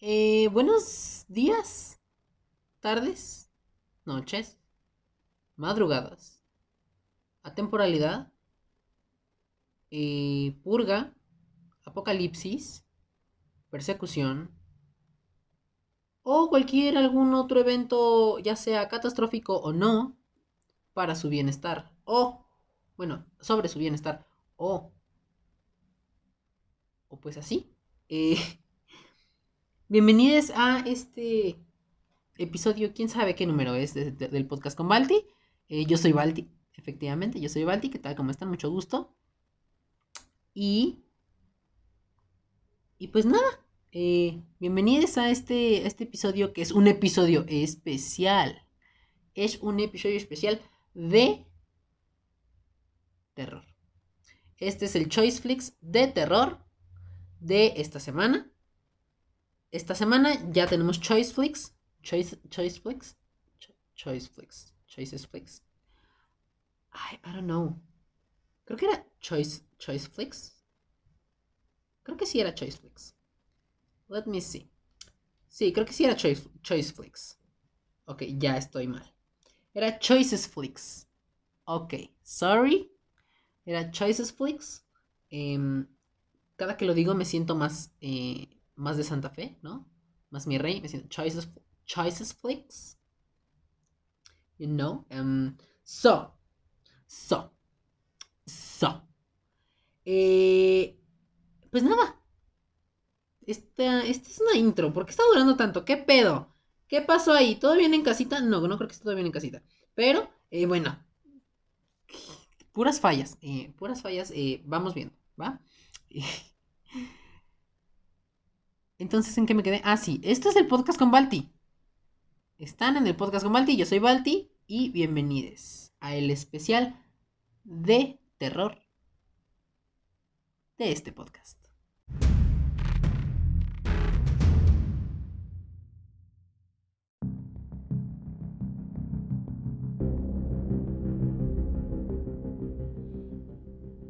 Eh, buenos días, tardes, noches, madrugadas, atemporalidad, eh, purga, apocalipsis, persecución o cualquier algún otro evento, ya sea catastrófico o no, para su bienestar o, bueno, sobre su bienestar o, o pues así. Eh, bienvenidos a este episodio, quién sabe qué número es de- de- del podcast con Balti. Eh, yo soy Balti, efectivamente, yo soy Balti, ¿qué tal? ¿Cómo están? Mucho gusto. Y, y pues nada, eh, bienvenidos a este, este episodio que es un episodio especial. Es un episodio especial de terror. Este es el Choice Flix de terror de esta semana. Esta semana ya tenemos Choice Flix. Choice, Choice Flix. Cho- Choice Flix. Choices Flix. I, I don't know. Creo que era Choice, Choice Flix. Creo que sí era Choice Flix. Let me see. Sí, creo que sí era Choice, Choice Flix. Ok, ya estoy mal. Era Choices Flix. Ok, sorry. Era Choices Flix. Em, cada que lo digo me siento más, eh, más de Santa Fe, ¿no? Más mi rey, me siento Choices, choices Flix. You know? Um, so, so, so. Eh, pues nada. Esta, esta es una intro. ¿Por qué está durando tanto? ¿Qué pedo? ¿Qué pasó ahí? ¿Todo bien en casita? No, no creo que esté todo bien en casita. Pero, eh, bueno. Puras fallas. eh, puras fallas. eh, vamos viendo, ¿va? Entonces, ¿en qué me quedé? Ah, sí. Esto es el podcast con Balti. Están en el podcast con Balti. Yo soy Balti. Y bienvenidos a el especial de terror de este podcast.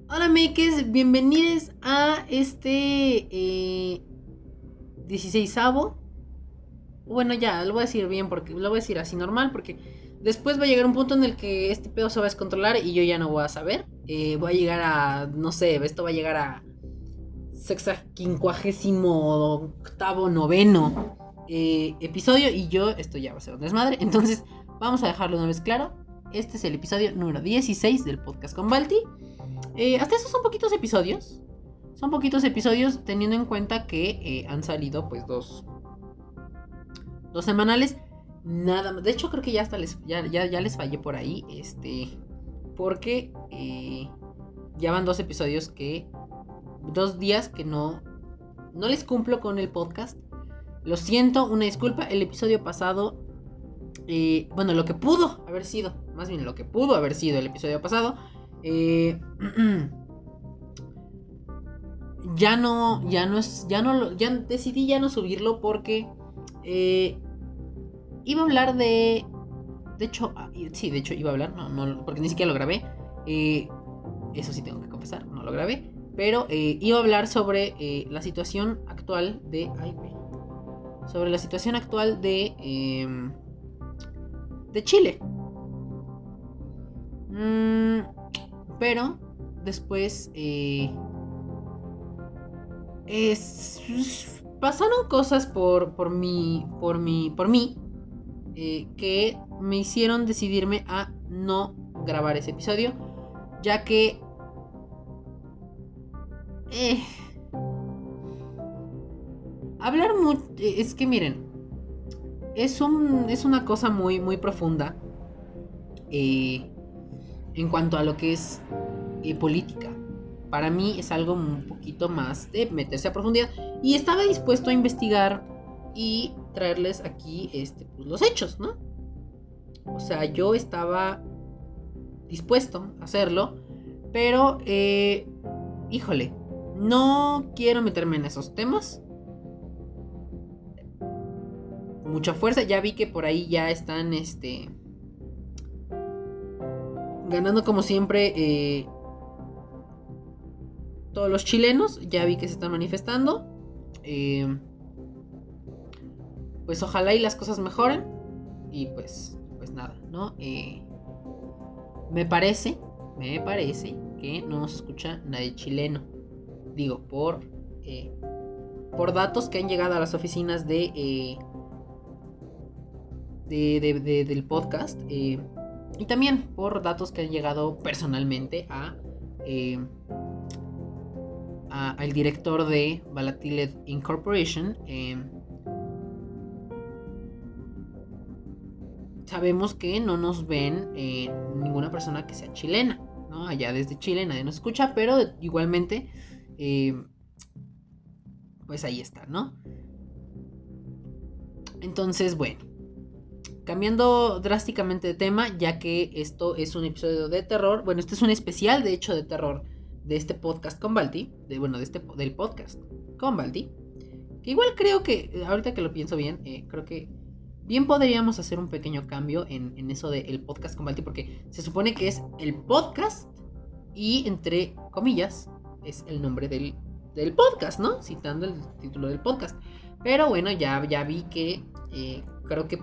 Hola, Mekes, bienvenidos a este eh, 16avo. Bueno, ya, lo voy a decir bien, porque lo voy a decir así normal, porque después va a llegar un punto en el que este pedo se va a descontrolar y yo ya no voy a saber. Eh, voy a llegar a, no sé, esto va a llegar a sexaquincuagésimo octavo noveno eh, episodio y yo, esto ya va a ser un desmadre. Entonces, vamos a dejarlo una vez claro. Este es el episodio número 16 del podcast con Balti. Eh, hasta esos son poquitos episodios. Son poquitos episodios teniendo en cuenta que eh, han salido pues dos. Dos semanales. Nada más. De hecho creo que ya hasta les, ya, ya, ya les fallé por ahí. Este. Porque eh, ya van dos episodios que... Dos días que no... No les cumplo con el podcast. Lo siento, una disculpa. El episodio pasado... eh, bueno, lo que pudo haber sido. Más bien lo que pudo haber sido el episodio pasado. Eh, ya no, ya no es, ya no, lo- ya decidí ya no subirlo porque eh, iba a hablar de, de hecho, ah, sí, de hecho iba a hablar, no, no, porque ni siquiera lo grabé, eh, eso sí tengo que confesar, no lo grabé, pero eh, iba a hablar sobre eh, la situación actual de, ay, sobre la situación actual de, em, de Chile. Mm, pero después eh, es- pasaron cosas por, por mí, por mí, por mí, eh, que me hicieron decidirme a no grabar ese episodio, ya que eh, hablar mucho, es que miren, es un, es una cosa muy, muy profunda. eh, en cuanto a lo que es política. Para mí es algo un poquito más de meterse a profundidad. Y estaba dispuesto a investigar y traerles aquí este, pues, los hechos, ¿no? O sea, yo estaba dispuesto a hacerlo, pero, eh, híjole, no quiero meterme en esos temas. Mucha fuerza, ya vi que por ahí ya están, este, ganando como siempre eh, todos los chilenos. Ya vi que se están manifestando. Eh, pues ojalá y las cosas mejoren. Y pues, pues nada, ¿no? Eh, me parece, me parece que no nos escucha nadie chileno. Digo, por, eh, por datos que han llegado a las oficinas de, de, del podcast. y también por datos que han llegado personalmente a al director de Balatiled Incorporation. Eh, sabemos que no nos ven eh, ninguna persona que sea chilena, ¿no? Allá desde Chile nadie nos escucha, pero igualmente, eh, pues ahí está, ¿no? Entonces, bueno, cambiando drásticamente de tema, ya que esto es un episodio de terror, bueno, este es un especial, de hecho, de terror de este podcast con Balti, de, bueno, de este, del podcast con Balti, que igual creo que, ahorita que lo pienso bien, eh, creo que bien podríamos hacer un pequeño cambio en, eso del podcast con Balti, porque se supone que es el podcast y entre comillas es el nombre del, del podcast, ¿no? Citando el título del podcast. Pero bueno, ya, ya vi que eh, creo que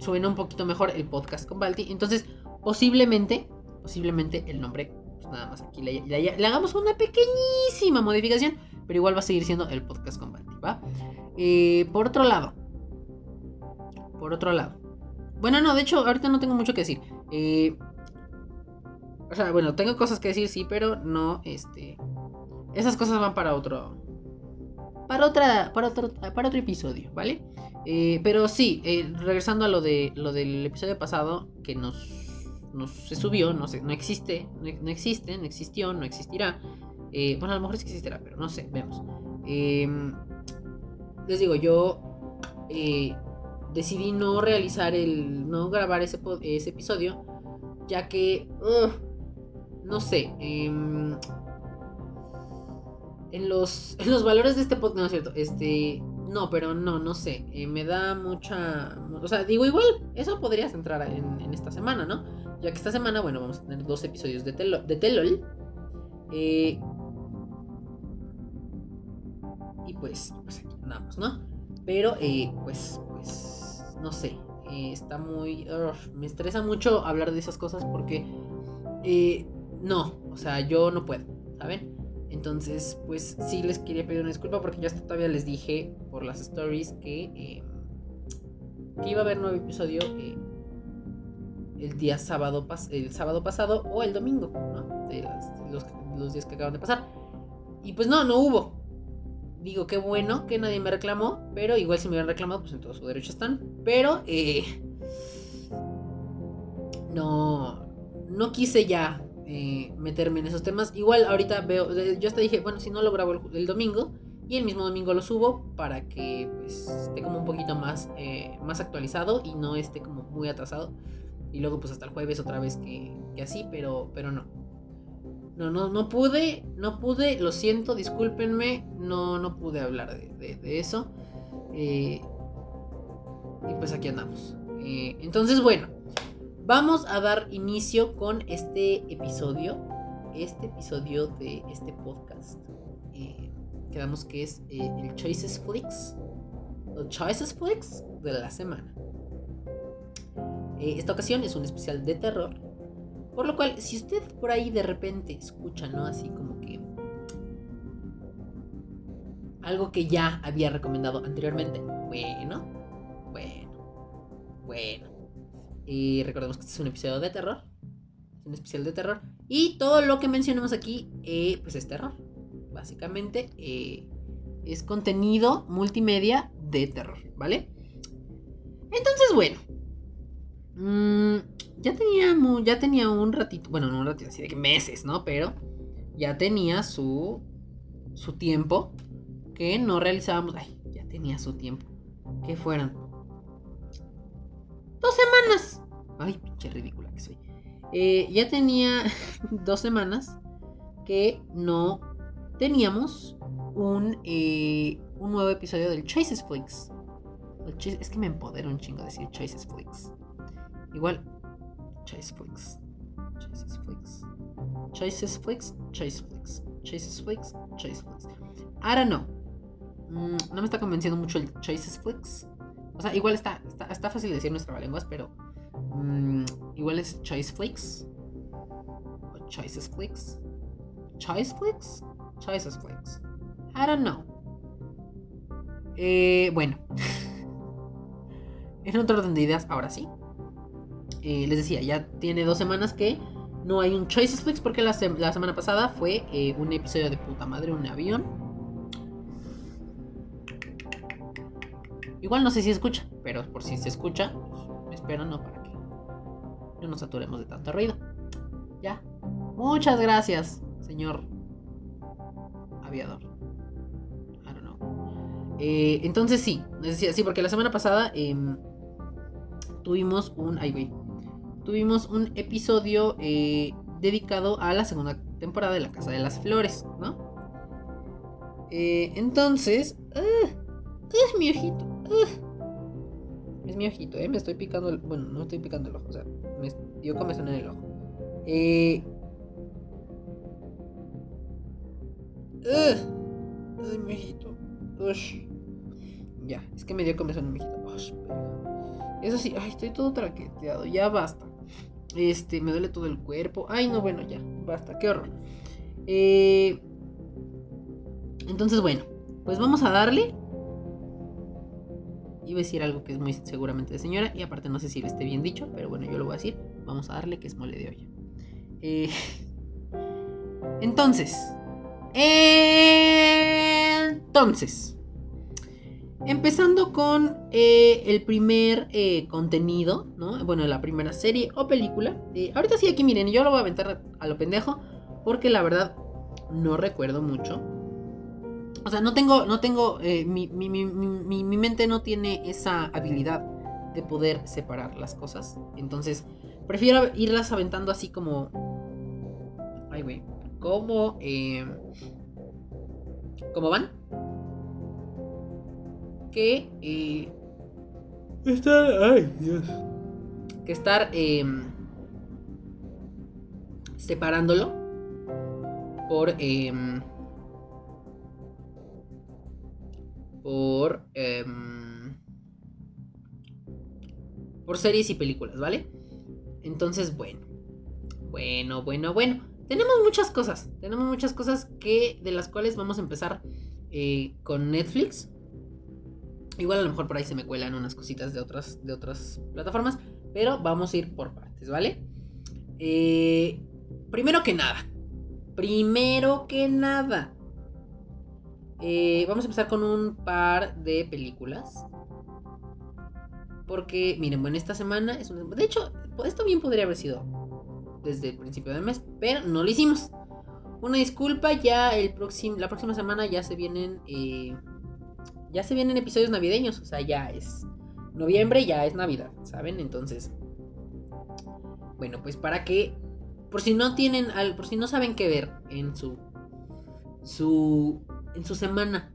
suena un poquito mejor el podcast con Balti. Entonces, posiblemente, posiblemente el nombre nada más aquí le, hagamos una pequeñísima modificación, pero igual va a seguir siendo el podcast con ¿va? Eh, por otro lado, por otro lado, bueno, no, de hecho, ahorita no tengo mucho que decir. Eh, o sea, bueno, tengo cosas que decir, sí, pero no, este, esas cosas van para otro, para otra, para otro, para otro episodio, ¿vale? Eh, pero sí, regresando a lo de lo del episodio pasado que nos no se subió, no, no existe, no, existe, no existió, no existirá. Eh, bueno, a lo mejor sí existirá, pero no sé, vemos. Em, les digo, yo eh, decidí no realizar el, no grabar ese, ese episodio, ya que, no sé, em, en, los, en los valores de este podcast, no es cierto, este, no, pero no, no sé, eh, me da mucha, o sea, digo, igual, eso podrías entrar en, en esta semana, ¿no? Ya que esta semana, bueno, vamos a tener dos episodios de, Telol. Eh, y pues, pues aquí andamos, ¿no? Pero, eh, pues, pues, no sé. Eh, está muy... me estresa mucho hablar de esas cosas porque... no, o sea, yo no puedo, ¿saben? Entonces, pues sí les quería pedir una disculpa porque ya todavía les dije por las stories que, que iba a haber nuevo episodio el día sábado, el sábado pasado o el domingo, ¿no? De, los, días que acaban de pasar. Y pues no, no hubo. Digo, qué bueno que nadie me reclamó, pero igual si me hubieran reclamado, pues en todo su derecho están. Pero, eh, no, no quise ya eh, meterme en esos temas. Igual ahorita veo, yo hasta dije, bueno, si no lo grabo el, domingo y el mismo domingo lo subo para que pues, esté como un poquito más, eh, más actualizado y no esté como muy atrasado. Y luego pues hasta el jueves otra vez que, así, pero, pero no. No, no, no pude, no pude, lo siento, discúlpenme, no, no pude hablar de, eso. Eh, y pues aquí andamos. Eh, entonces, bueno, vamos a dar inicio con este episodio. Este episodio de este podcast. Eh, quedamos que es el Choices Flix. Los Choices Flix de la semana. Eh, esta ocasión es un especial de terror. Por lo cual, si usted por ahí de repente escucha, ¿no? Así como que... Algo que ya había recomendado anteriormente. Bueno, bueno, bueno. Y recordemos que este es un episodio de terror. Es un especial de terror. Y todo lo que mencionamos aquí, eh, pues es terror. Básicamente eh, es contenido multimedia de terror, ¿vale? Entonces, bueno, Mm, ya tenía ya tenía un ratito, bueno, no un ratito, así de que meses, ¿no? Pero ya tenía su su tiempo que no realizábamos. Ay, ya tenía su tiempo. Que fueron dos semanas. Ay, pinche ridícula que soy. Eh, ya tenía dos semanas que no teníamos un, eh, un nuevo episodio del Choices Flix. Es que me empodera un chingo decir Choices Flix. Igual, Chase Flix. Chases Flix. Chases Flix. Chase Flix. Chases Flix. Chase Flix. Don't know. Mm, no me está convenciendo mucho el Chases Flix. O sea, igual está, está, fácil decir nuestra lenguas, pero mm, igual es Choice Flix. O Choices Flix. Choice Flix? Choices Flix. I don't know. Eh, bueno. en otro orden de ideas, ahora sí. Eh, les decía, ya tiene dos semanas que no hay un Choices Flix porque la, semana pasada fue eh, un episodio de puta madre, un avión. Igual no sé si escucha, pero por si se escucha, pues, espero no para que no nos saturemos de tanto ruido. Ya. Muchas gracias, señor aviador. I don't know. Eh, entonces sí, decía, sí, porque la semana pasada em, tuvimos un. Ay, güey tuvimos un episodio eh, dedicado a la segunda temporada de La Casa de las Flores, ¿no? Eh, entonces, uh, es mi ojito. es mi ojito, ¿eh? Me estoy picando el... Bueno, no estoy picando el ojo, o sea, me dio comezón en el ojo. Eh... Ay, mi ojito. Ya, es que me dio comezón en mi ojito. Eso sí, ay, estoy todo traqueteado, ya basta. Este, me duele todo el cuerpo. Ay, no, bueno, ya, basta, qué horror. Eh, entonces, bueno, pues vamos a darle. Iba a decir algo que es muy seguramente de señora, y aparte no sé si le esté bien dicho, pero bueno, yo lo voy a decir. Vamos a darle que es mole de olla. Eh, entonces, entonces, Empezando con eh, el primer eh, contenido, ¿no? Bueno, la primera serie o película. Eh, ahorita sí, aquí miren, yo lo voy a aventar a lo pendejo. Porque la verdad, no recuerdo mucho. O sea, no tengo, no tengo, mi, mi, mente no tiene esa habilidad de poder separar las cosas. Entonces, prefiero irlas aventando así como... Ay, güey. Como... ¿Cómo van? Que eh, estar, ay Dios, que estar em, separándolo por em, por por series y películas, ¿vale? Entonces, bueno, bueno, bueno, bueno. Tenemos muchas cosas, tenemos muchas cosas que de las cuales vamos a empezar eh, con Netflix. Igual a lo mejor por ahí se me cuelan unas cositas de otras, de otras plataformas, pero vamos a ir por partes, ¿vale? Eh, primero que nada, primero que nada, eh, vamos a empezar con un par de películas. Porque, miren, bueno, esta semana es una... De hecho, esto bien podría haber sido desde el principio del mes, pero no lo hicimos. Una disculpa, ya el próximo, la próxima semana ya se vienen eh, ya se vienen episodios navideños, o sea, ya es noviembre, ya es Navidad, ¿saben? Entonces, bueno, pues para que, por si no tienen, por si no saben qué ver en su, su, en su semana,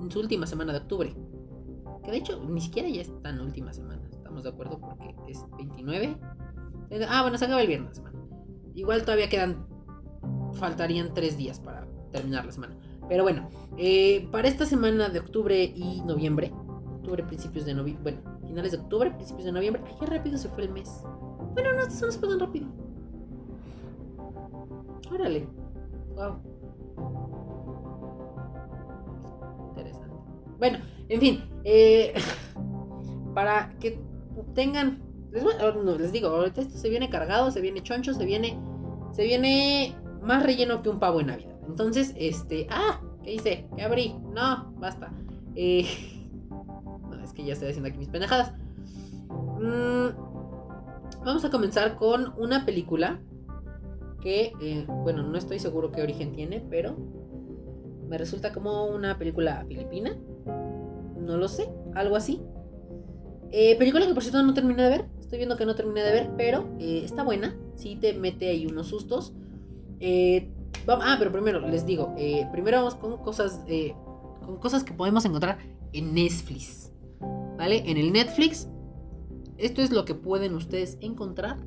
en su última semana de octubre, que de hecho ni siquiera ya está en última semana, estamos de acuerdo porque es 29. Ah, bueno, se acaba el viernes semana. Igual todavía quedan, faltarían tres días para terminar la semana. Pero bueno, eh, para esta semana de octubre y noviembre, octubre, principios de noviembre, bueno, finales de octubre, principios de noviembre, ay, qué rápido se fue el mes. Bueno, no, esto no fue tan rápido. Órale, wow. Interesante. Bueno, en fin, eh, para que tengan, les, no, les digo, ahorita esto se viene cargado, se viene choncho, se viene, se viene más relleno que un pavo en Navidad. Entonces, este. ¡Ah! ¿Qué hice? ¿Qué abrí? No, basta. Eh, no, es que ya estoy haciendo aquí mis pendejadas. Mm, vamos a comenzar con una película que, eh, bueno, no estoy seguro qué origen tiene, pero me resulta como una película filipina. No lo sé, algo así. Eh, película que por cierto no terminé de ver. Estoy viendo que no terminé de ver, pero está buena. Sí te mete ahí unos sustos. Eh, ah, pero primero les digo, eh, primero vamos con cosas, eh, con cosas que podemos encontrar en Netflix, ¿vale? En el Netflix, esto es lo que pueden ustedes encontrar.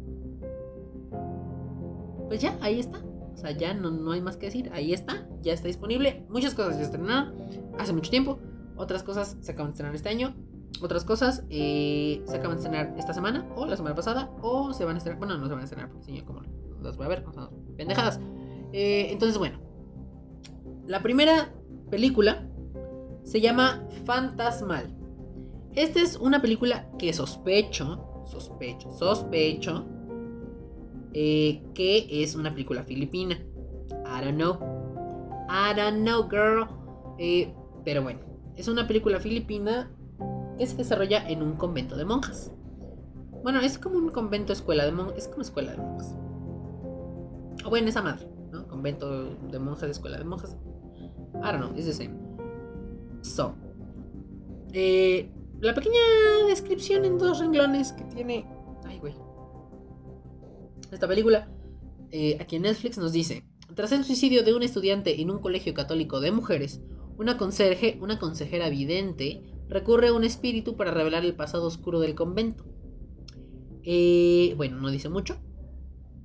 Pues ya, ahí está. O sea, ya no, no hay más que decir. Ahí está, ya está disponible. Muchas cosas se estrenaron hace mucho tiempo. Otras cosas se acaban de estrenar este año. otras cosas eh, se acaban de estrenar esta semana, o la semana pasada, o se van a estrenar. Bueno, no se van a estrenar porque si como las voy a ver, pendejadas. Eh, entonces, bueno, la primera película se llama Fantasmal. Esta es una película que sospecho, sospecho, sospecho eh, que es una película filipina. I don't know. I don't know, girl. Eh, pero bueno, es una película filipina que se desarrolla en un convento de monjas. Bueno, es como un convento escuela de monjas. Es como escuela de monjas. O bueno, esa madre. Convento de monjas, escuela de monjas. I don't know, it's the same. So. Eh, la pequeña descripción en dos renglones que tiene. Ay, güey. Esta película. Eh, aquí en Netflix nos dice. Tras el suicidio de un estudiante en un colegio católico de mujeres, una conserje, una consejera vidente, recurre a un espíritu para revelar el pasado oscuro del convento. Eh, bueno, no dice mucho.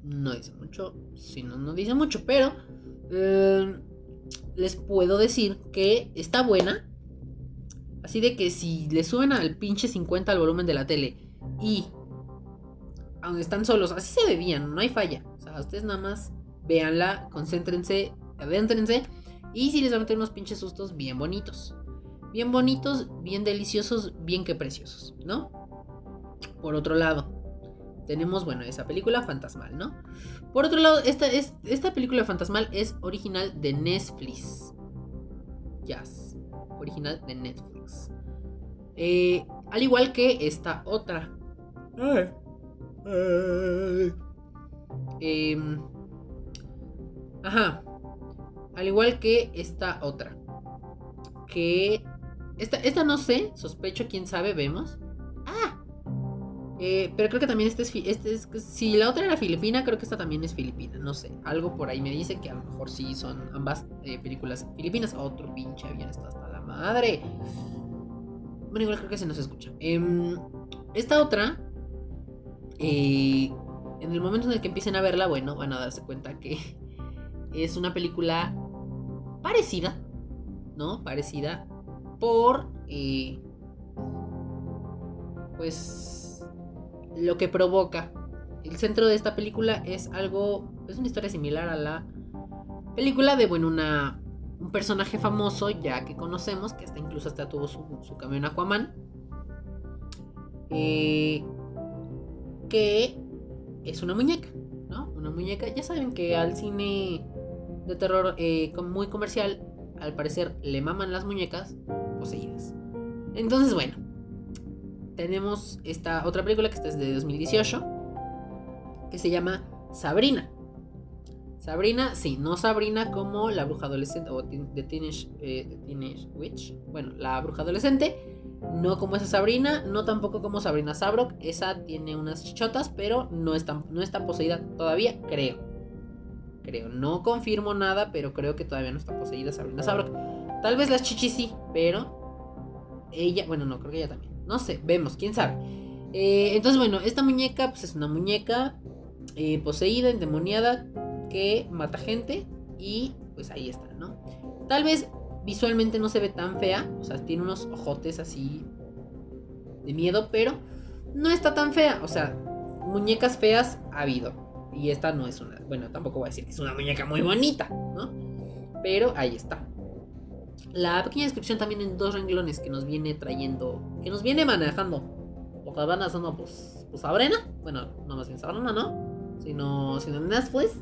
No dice mucho. Si no, no dice mucho. Pero eh, les puedo decir que está buena. Así de que si le suben al pinche 50 al volumen de la tele y aunque están solos, así se debían, no hay falla. O sea, ustedes nada más véanla, concéntrense, adéntrense y si les van a meter unos pinches sustos bien bonitos. Bien bonitos, bien deliciosos, bien que preciosos, ¿no? Por otro lado, tenemos, bueno, esa película fantasmal, ¿no? Por otro lado, esta, es, esta película fantasmal es original de Netflix. Yes. Original de Netflix. Eh, al igual que esta otra. Em, ajá. Al igual que esta otra. Que. Esta, esta no sé, sospecho, quién sabe, vemos. Ah, eh, pero creo que también este es, este es. Si la otra era filipina, creo que esta también es filipina. No sé. Algo por ahí me dice que a lo mejor sí son ambas eh, películas filipinas. Otro pinche avión está hasta la madre. Bueno, igual creo que se nos escucha. Em, esta otra. Eh, en el momento en el que empiecen a verla, bueno, van a darse cuenta que es una película parecida. ¿No? Parecida. Por. pues lo que provoca. El centro de esta película es algo, es una historia similar a la película de, bueno, una, un personaje famoso ya que conocemos, que hasta incluso hasta tuvo su, su camión Aquaman, eh, que es una muñeca, ¿no? Una muñeca, ya saben que al cine de terror eh, muy comercial, al parecer le maman las muñecas poseídas. Entonces, bueno, tenemos esta otra película que está es de 2018, que se llama Sabrina. Sabrina, sí, no Sabrina como la bruja adolescente o The eh, Teenage, Witch. Bueno, la bruja adolescente, no como esa Sabrina, no tampoco como Sabrina Sabrok. Esa tiene unas chichotas, pero no está, no está poseída todavía, creo. Creo, no confirmo nada, pero creo que todavía no está poseída Sabrina Sabrok. Tal vez las chichis sí, pero ella, bueno, no, creo que ella también. No sé, vemos, quién sabe. Eh, entonces, bueno, esta muñeca pues, es una muñeca eh, poseída, endemoniada, que mata gente y pues ahí está, ¿no? Tal vez visualmente no se ve tan fea, o sea, tiene unos ojotes así de miedo, pero no está tan fea, o sea, muñecas feas ha habido. Y esta no es una, bueno, tampoco voy a decir que es una muñeca muy bonita, ¿no? Pero ahí está. La pequeña descripción también en dos renglones que nos viene trayendo, que nos viene manejando. Lo que van haciendo, pues, pues Sabrina. Bueno, no más bien Sabrina, ¿no? Sino, sino Netflix.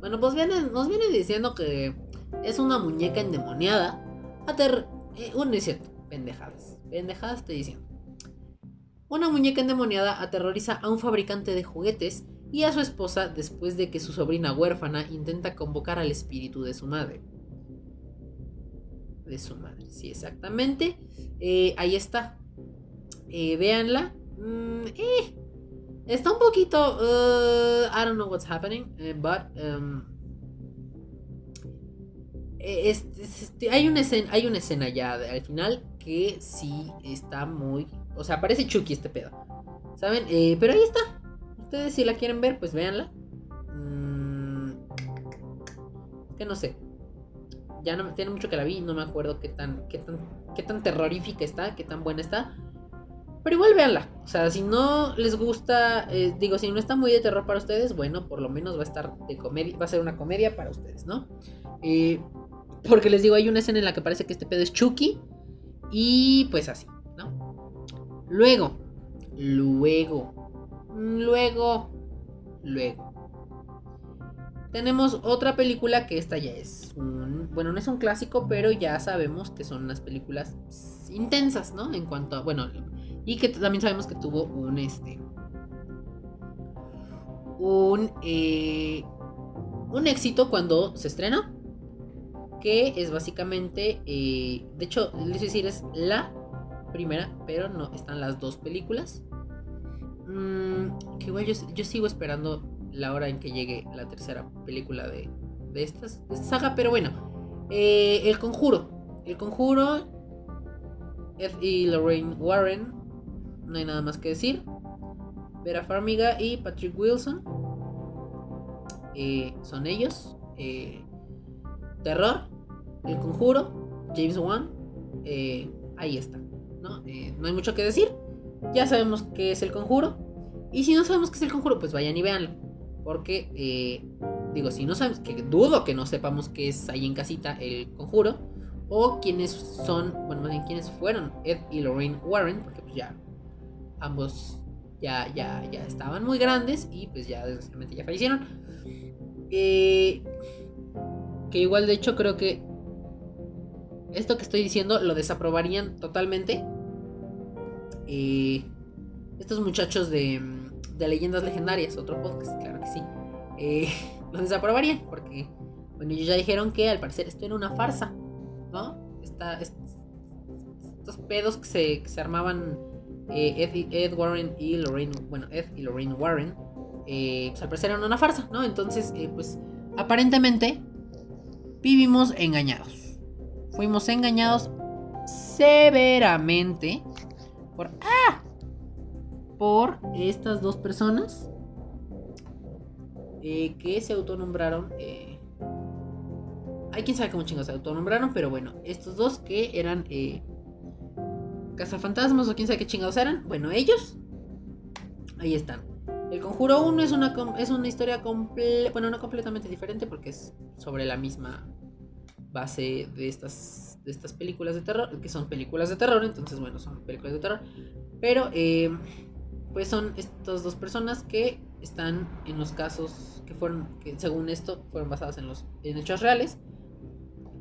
Bueno, pues viene, nos viene diciendo que es una muñeca endemoniada. Ater eh, un es cierto, pendejadas. Pendejadas estoy diciendo. Una muñeca endemoniada aterroriza a un fabricante de juguetes y a su esposa después de que su sobrina huérfana intenta convocar al espíritu de su madre de su madre. Sí, exactamente. Eh, ahí está. Eh, véanla. Mm, eh, está un poquito. Uh, I don't know what's happening. but. Um, este, hay, una escena, hay una escena ya al final que sí está muy. O sea, parece Chucky este pedo. ¿Saben? pero ahí está. Ustedes si la quieren ver, pues véanla. Mm, que no sé ya no tiene mucho que la vi, no me acuerdo qué tan, qué tan, qué tan terrorífica está, qué tan buena está. Pero igual véanla. O sea, si no les gusta, eh, digo, si no está muy de terror para ustedes, bueno, por lo menos va a estar de comedia, va a ser una comedia para ustedes, ¿no? Eh, porque les digo, hay una escena en la que parece que este pedo es Chucky. Y pues así, ¿no? Luego, luego, luego, luego. Tenemos otra película que esta ya es un... Bueno, no es un clásico, pero ya sabemos que son unas películas intensas, ¿no? En cuanto a... Bueno, y que también sabemos que tuvo un este. Un. Eh, un éxito cuando se estrenó. Que es básicamente. Eh, de hecho, les voy a decir, es la primera. Pero no, están las dos películas. Mm, que igual yo, sigo esperando la hora en que llegue la tercera película de, de, esta saga. Pero bueno. Eh, el conjuro. El conjuro. Ed y Lorraine Warren no hay nada más que decir. Vera Farmiga y Patrick Wilson eh, son ellos. Eh, terror, El Conjuro, James Wan. Ahí está. ¿no? no hay mucho que decir. Ya sabemos qué es El Conjuro. Y si no sabemos qué es El Conjuro, pues vayan y véanlo. Porque, digo, si no sabemos, que dudo que no sepamos qué es ahí en casita El Conjuro. O quiénes son, bueno, más bien quiénes fueron Ed y Lorraine Warren, porque pues ya ambos ya, ya, ya estaban muy grandes y pues ya desgraciadamente ya fallecieron. Eh, que igual de hecho creo que esto que estoy diciendo lo desaprobarían totalmente. Eh, estos muchachos de, de, Leyendas Legendarias, otro podcast, claro que sí, eh, lo desaprobarían porque, bueno, ellos ya dijeron que al parecer esto era una farsa, ¿no? estos pedos que se, que se armaban eh, Ed, Warren y Lorraine, bueno, Ed y Lorraine Warren, eh, pues al parecer eran una farsa, ¿no? Entonces, eh, pues aparentemente vivimos engañados. Fuimos engañados severamente por, ¡ah! Por estas dos personas que se autonombraron. hay quien sabe cómo chingos se autonombraron, pero bueno, estos dos que eran cazafantasmas o quién sabe qué chingados eran. Bueno, ellos. Ahí están. El Conjuro 1 es una, es una historia bueno, no completamente diferente porque es sobre la misma base de estas, de estas películas de terror, que son películas de terror, entonces bueno, son películas de terror. Pero eh, pues son estas dos personas que están en los casos que fueron, que según esto, fueron basadas en los en hechos reales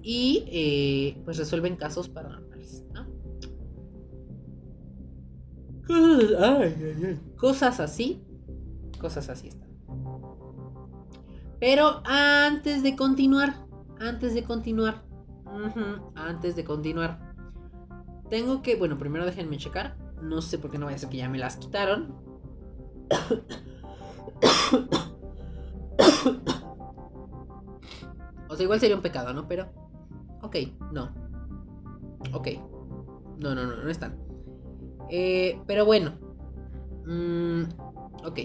y eh, pues resuelven casos paranormales, ¿no? Cosas, así. Cosas así están. Pero antes de continuar, antes de continuar, antes de continuar, tengo que, bueno, primero déjenme checar. No sé por qué no vaya a ser que ya me las quitaron. o sea, igual sería un pecado, ¿no? Pero, ok, no. Ok. No, no, no, no están. Eh, pero bueno. Mm, ok.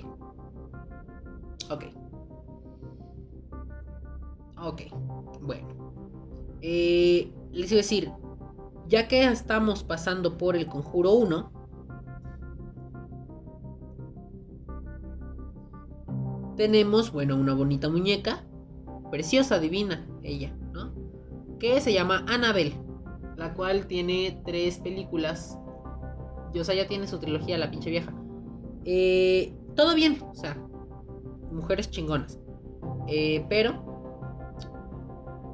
Ok. Ok. Bueno. Eh, les iba a decir. Ya que estamos pasando por el conjuro 1. Tenemos, bueno, una bonita muñeca. Preciosa, divina, ella, ¿no? Que se llama Annabelle. La cual tiene tres películas o sea, ya tiene su trilogía, la pinche vieja. Eh, todo bien, o sea, mujeres chingonas. Eh, pero.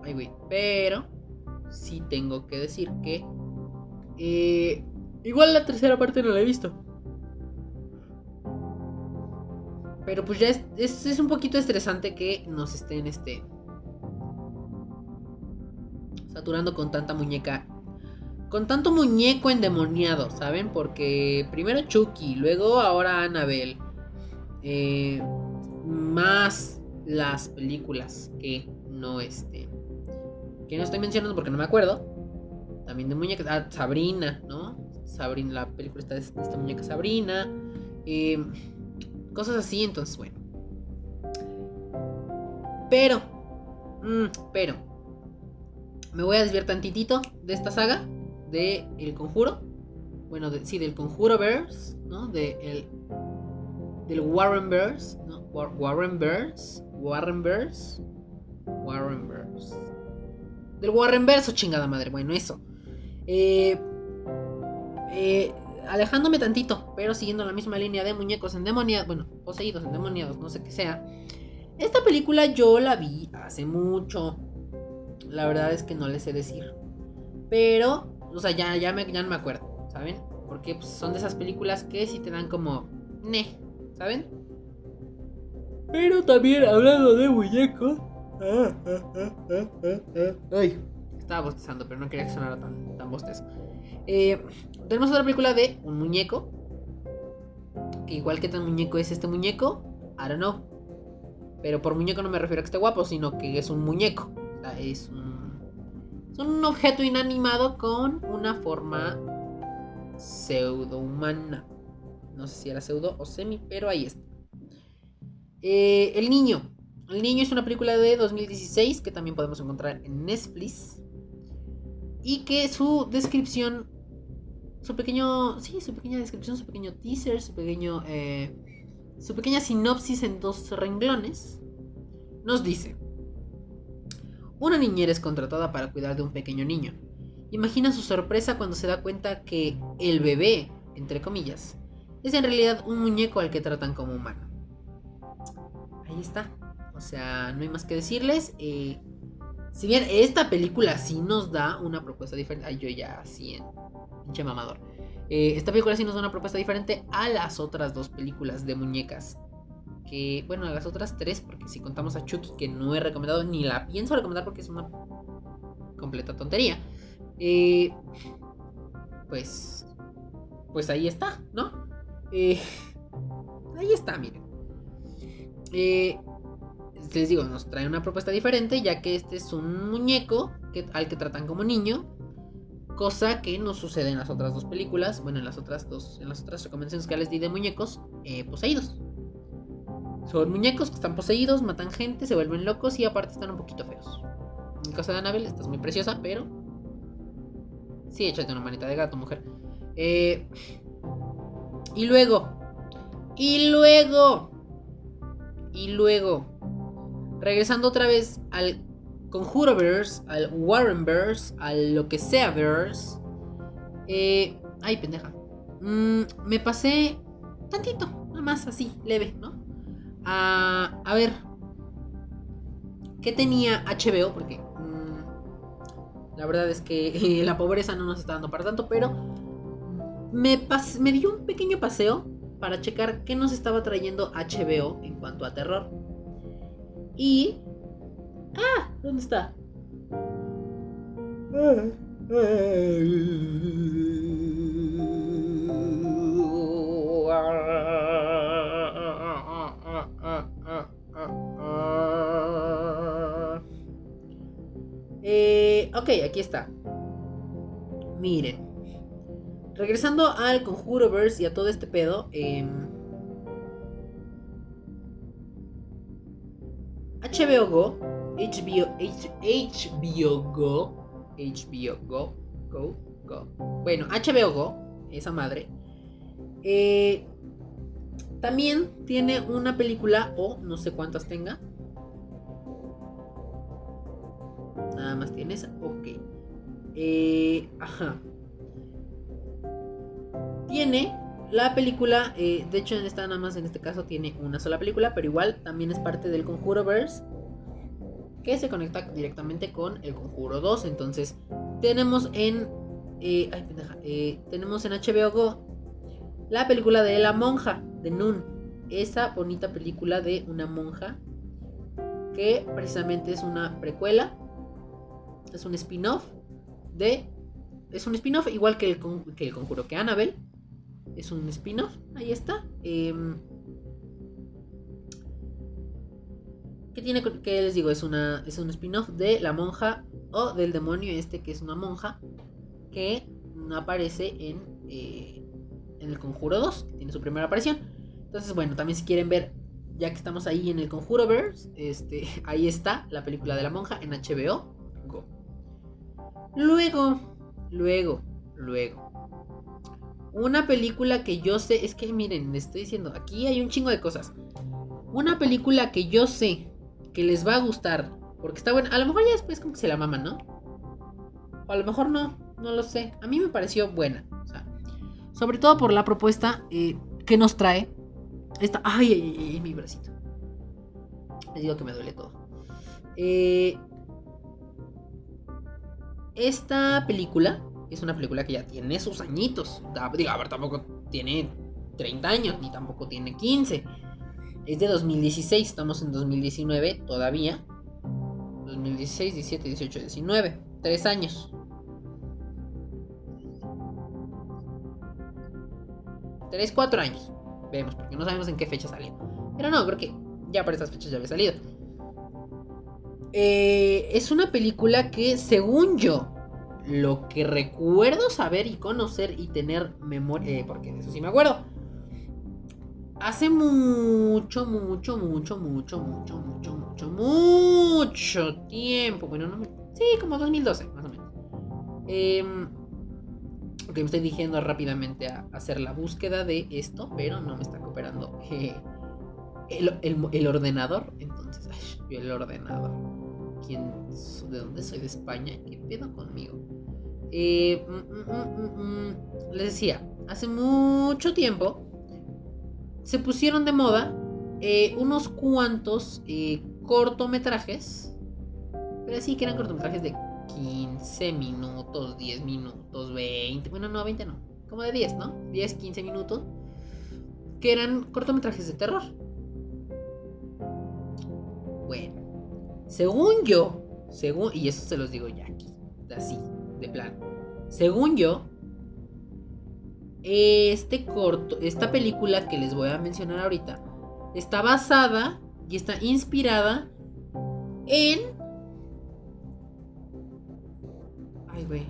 Ay, güey. Pero. Sí tengo que decir que. Eh, igual la tercera parte no la he visto. Pero pues ya es, es, un poquito estresante que nos estén este. Saturando con tanta muñeca con tanto muñeco endemoniado, ¿saben? Porque primero Chucky, luego ahora Annabelle. Eh, más las películas que no este que no estoy mencionando porque no me acuerdo también de muñecas ah, Sabrina no Sabrina la película está de esta muñeca Sabrina eh, cosas así entonces bueno pero mm, pero me voy a desviar tantitito de esta saga de El Conjuro. bueno, sí, del Conjuro Bears, ¿no? De el, del Warren Bears, ¿no? Warren Bears, Warren Bears, Warren Bears. Del Warren Bears, o chingada madre, bueno, eso. Eh, eh, alejándome tantito, pero siguiendo la misma línea de muñecos endemoniados, bueno, poseídos, endemoniados, no sé qué sea. Esta película yo la vi hace mucho. La verdad es que no les sé decir. Pero, o sea, ya, ya, me, ya no me acuerdo, ¿saben? Porque pues, son de esas películas que si te dan como... Ne, ¿saben? Pero también hablando de muñecos... Ay, estaba bostezando, pero no quería que sonara tan, tan bostezo. Eh, tenemos otra película de un muñeco. Igual que tan muñeco es este muñeco, I don't know. Pero por muñeco no me refiero a que esté guapo, sino que es un muñeco. O sea, es un, es un objeto inanimado con una forma pseudo humana. No sé si era pseudo o semi, pero ahí está. Eh, el niño. El niño es una película de 2016 que también podemos encontrar en Netflix. Y que su descripción, su pequeño, sí, su pequeña descripción, su pequeño teaser, su pequeño, eh, su pequeña sinopsis en dos renglones, nos dice, una niñera es contratada para cuidar de un pequeño niño. Imagina su sorpresa cuando se da cuenta que el bebé, entre comillas, es en realidad un muñeco al que tratan como humano. Ahí está. O sea, no hay más que decirles. Eh, si bien esta película sí nos da una propuesta diferente. Ay, yo ya así en pinche mamador. Eh, esta película sí nos da una propuesta diferente a las otras dos películas de muñecas. Que, bueno, a las otras tres, porque si contamos a Chucky, que no he recomendado ni la pienso recomendar porque es una completa tontería. Eh, pues, pues ahí está, ¿no? Eh, ahí está, miren. Eh, les digo, nos trae una propuesta diferente, ya que este es un muñeco al que tratan como niño, cosa que no sucede en las otras dos películas, bueno, en las otras dos, en las otras recomendaciones que les di de muñecos eh, poseídos. Son muñecos que están poseídos, matan gente, se vuelven locos y aparte están un poquito feos. En el caso de Annabelle, estás muy preciosa, pero. Sí, échate una manita de gato, mujer. Eh... Y luego. Y luego. Y luego regresando otra vez al Conjuroverse, al Warrenverse, a lo que sea verse. Eh, ay, pendeja. Mm, me pasé tantito, nada más así, leve, ¿no? A, ver. ¿Qué tenía HBO? Porque mm, la verdad es que la pobreza no nos está dando para tanto, pero me, me dio un pequeño paseo para checar qué nos estaba trayendo HBO en cuanto a terror. Y... ¡Ah! ¿Dónde está? Eh, ok, aquí está. Miren. Regresando al Conjuroverse y a todo este pedo. Eh, HBO Go, HBO, HBO Go, HBO Go, Go, Go. Bueno, HBO Go, esa madre. Eh, también tiene una película, o no sé cuántas tenga. Nada más tiene esa. Ok. Eh, ajá. Tiene la película, eh, de hecho, en nada más en este caso tiene una sola película, pero igual también es parte del Conjuroverse que se conecta directamente con el Conjuro 2. Entonces, tenemos en. Eh, ay, pendeja. Eh, tenemos en HBO Go la película de La Monja, de Nun. Esa bonita película de una monja que precisamente es una precuela. Es un spin-off de. Es un spin-off igual que el, que el conjuro que Annabelle es un spin-off, ahí está. Em, ¿Qué tiene que les digo? Es, una, es un spin-off de la monja o del demonio este que es una monja que aparece en, eh, en el Conjuro 2, que tiene su primera aparición. Entonces, bueno, también si quieren ver, ya que estamos ahí en el Conjuro Verse, este, ahí está la película de la monja en HBO Go. Luego, luego, luego, Una película que yo sé, es que miren, les estoy diciendo, aquí hay un chingo de cosas. Una película que yo sé que les va a gustar, porque está buena. A lo mejor ya después como que se la maman, ¿no? O a lo mejor no, no lo sé. A mí me pareció buena. O sea, sobre todo por la propuesta eh, que nos trae. Esta. Ay, ay, ay, mi bracito. Les digo que me duele todo. Eh, esta película es una película que ya tiene sus añitos. Digo, a ver, tampoco tiene 30 años, ni tampoco tiene 15. Es de 2016, estamos en 2019 todavía. 2016, 17, 18, 19. Tres años. Tres, cuatro años. Vemos, porque no sabemos en qué fecha salió. Pero no, creo que ya para estas fechas ya había salido. Eh, es una película que, según yo, lo que recuerdo saber y conocer y tener memoria, eh, porque de eso sí me acuerdo. Hace mucho, mucho, mucho, mucho, mucho, mucho, mucho, mucho tiempo. Bueno, no me... Sí, como 2012, más o menos. Eh, ok, me estoy dirigiendo rápidamente a hacer la búsqueda de esto, pero no me está cooperando eh, el, ordenador. Entonces, yo el ordenador. ¿De dónde soy? ¿De España? ¿Qué pedo conmigo? Eh, mm, mm, mm, les decía, hace mucho tiempo se pusieron de moda eh, unos cuantos eh, cortometrajes. Pero sí que eran cortometrajes de 15 minutos, 10 minutos, 20. Bueno, no, 20 no. Como de 10, ¿no? 10, 15 minutos. Que eran cortometrajes de terror. Bueno, según yo, según, y eso se los digo ya aquí, así, de plan. Según yo, este corto, esta película que les voy a mencionar ahorita, está basada y está inspirada en. Ay, güey.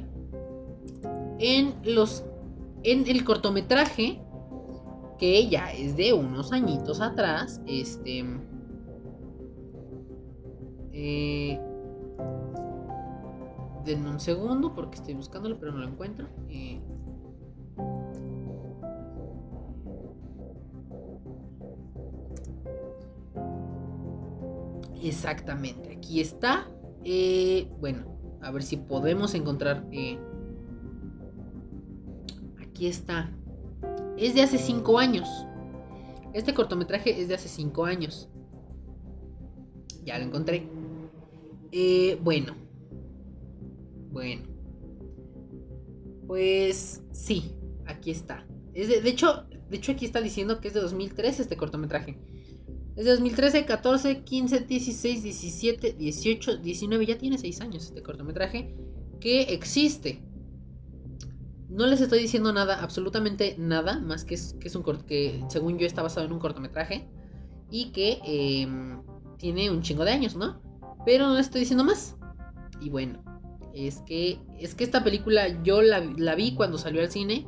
En los. En el cortometraje. Que ya es de unos añitos atrás. Este. Eh, denme un segundo porque estoy buscándolo pero no lo encuentro. Eh, exactamente, aquí está. Eh, bueno, a ver si podemos encontrar. Eh, aquí está. Es de hace 5 años. Este cortometraje es de hace 5 años. Ya lo encontré. Bueno. Bueno. Pues sí, aquí está. Es de, hecho, de hecho aquí está diciendo que es de 2013 este cortometraje. Es de 2013, 14, 15, 16, 17, 18, 19. Ya tiene 6 años este cortometraje que existe. No les estoy diciendo nada, absolutamente nada, más que que según yo está basado en un cortometraje y que em, tiene un chingo de años, ¿no? Pero no estoy diciendo más. Y bueno, es que, es que esta película yo la, vi cuando salió al cine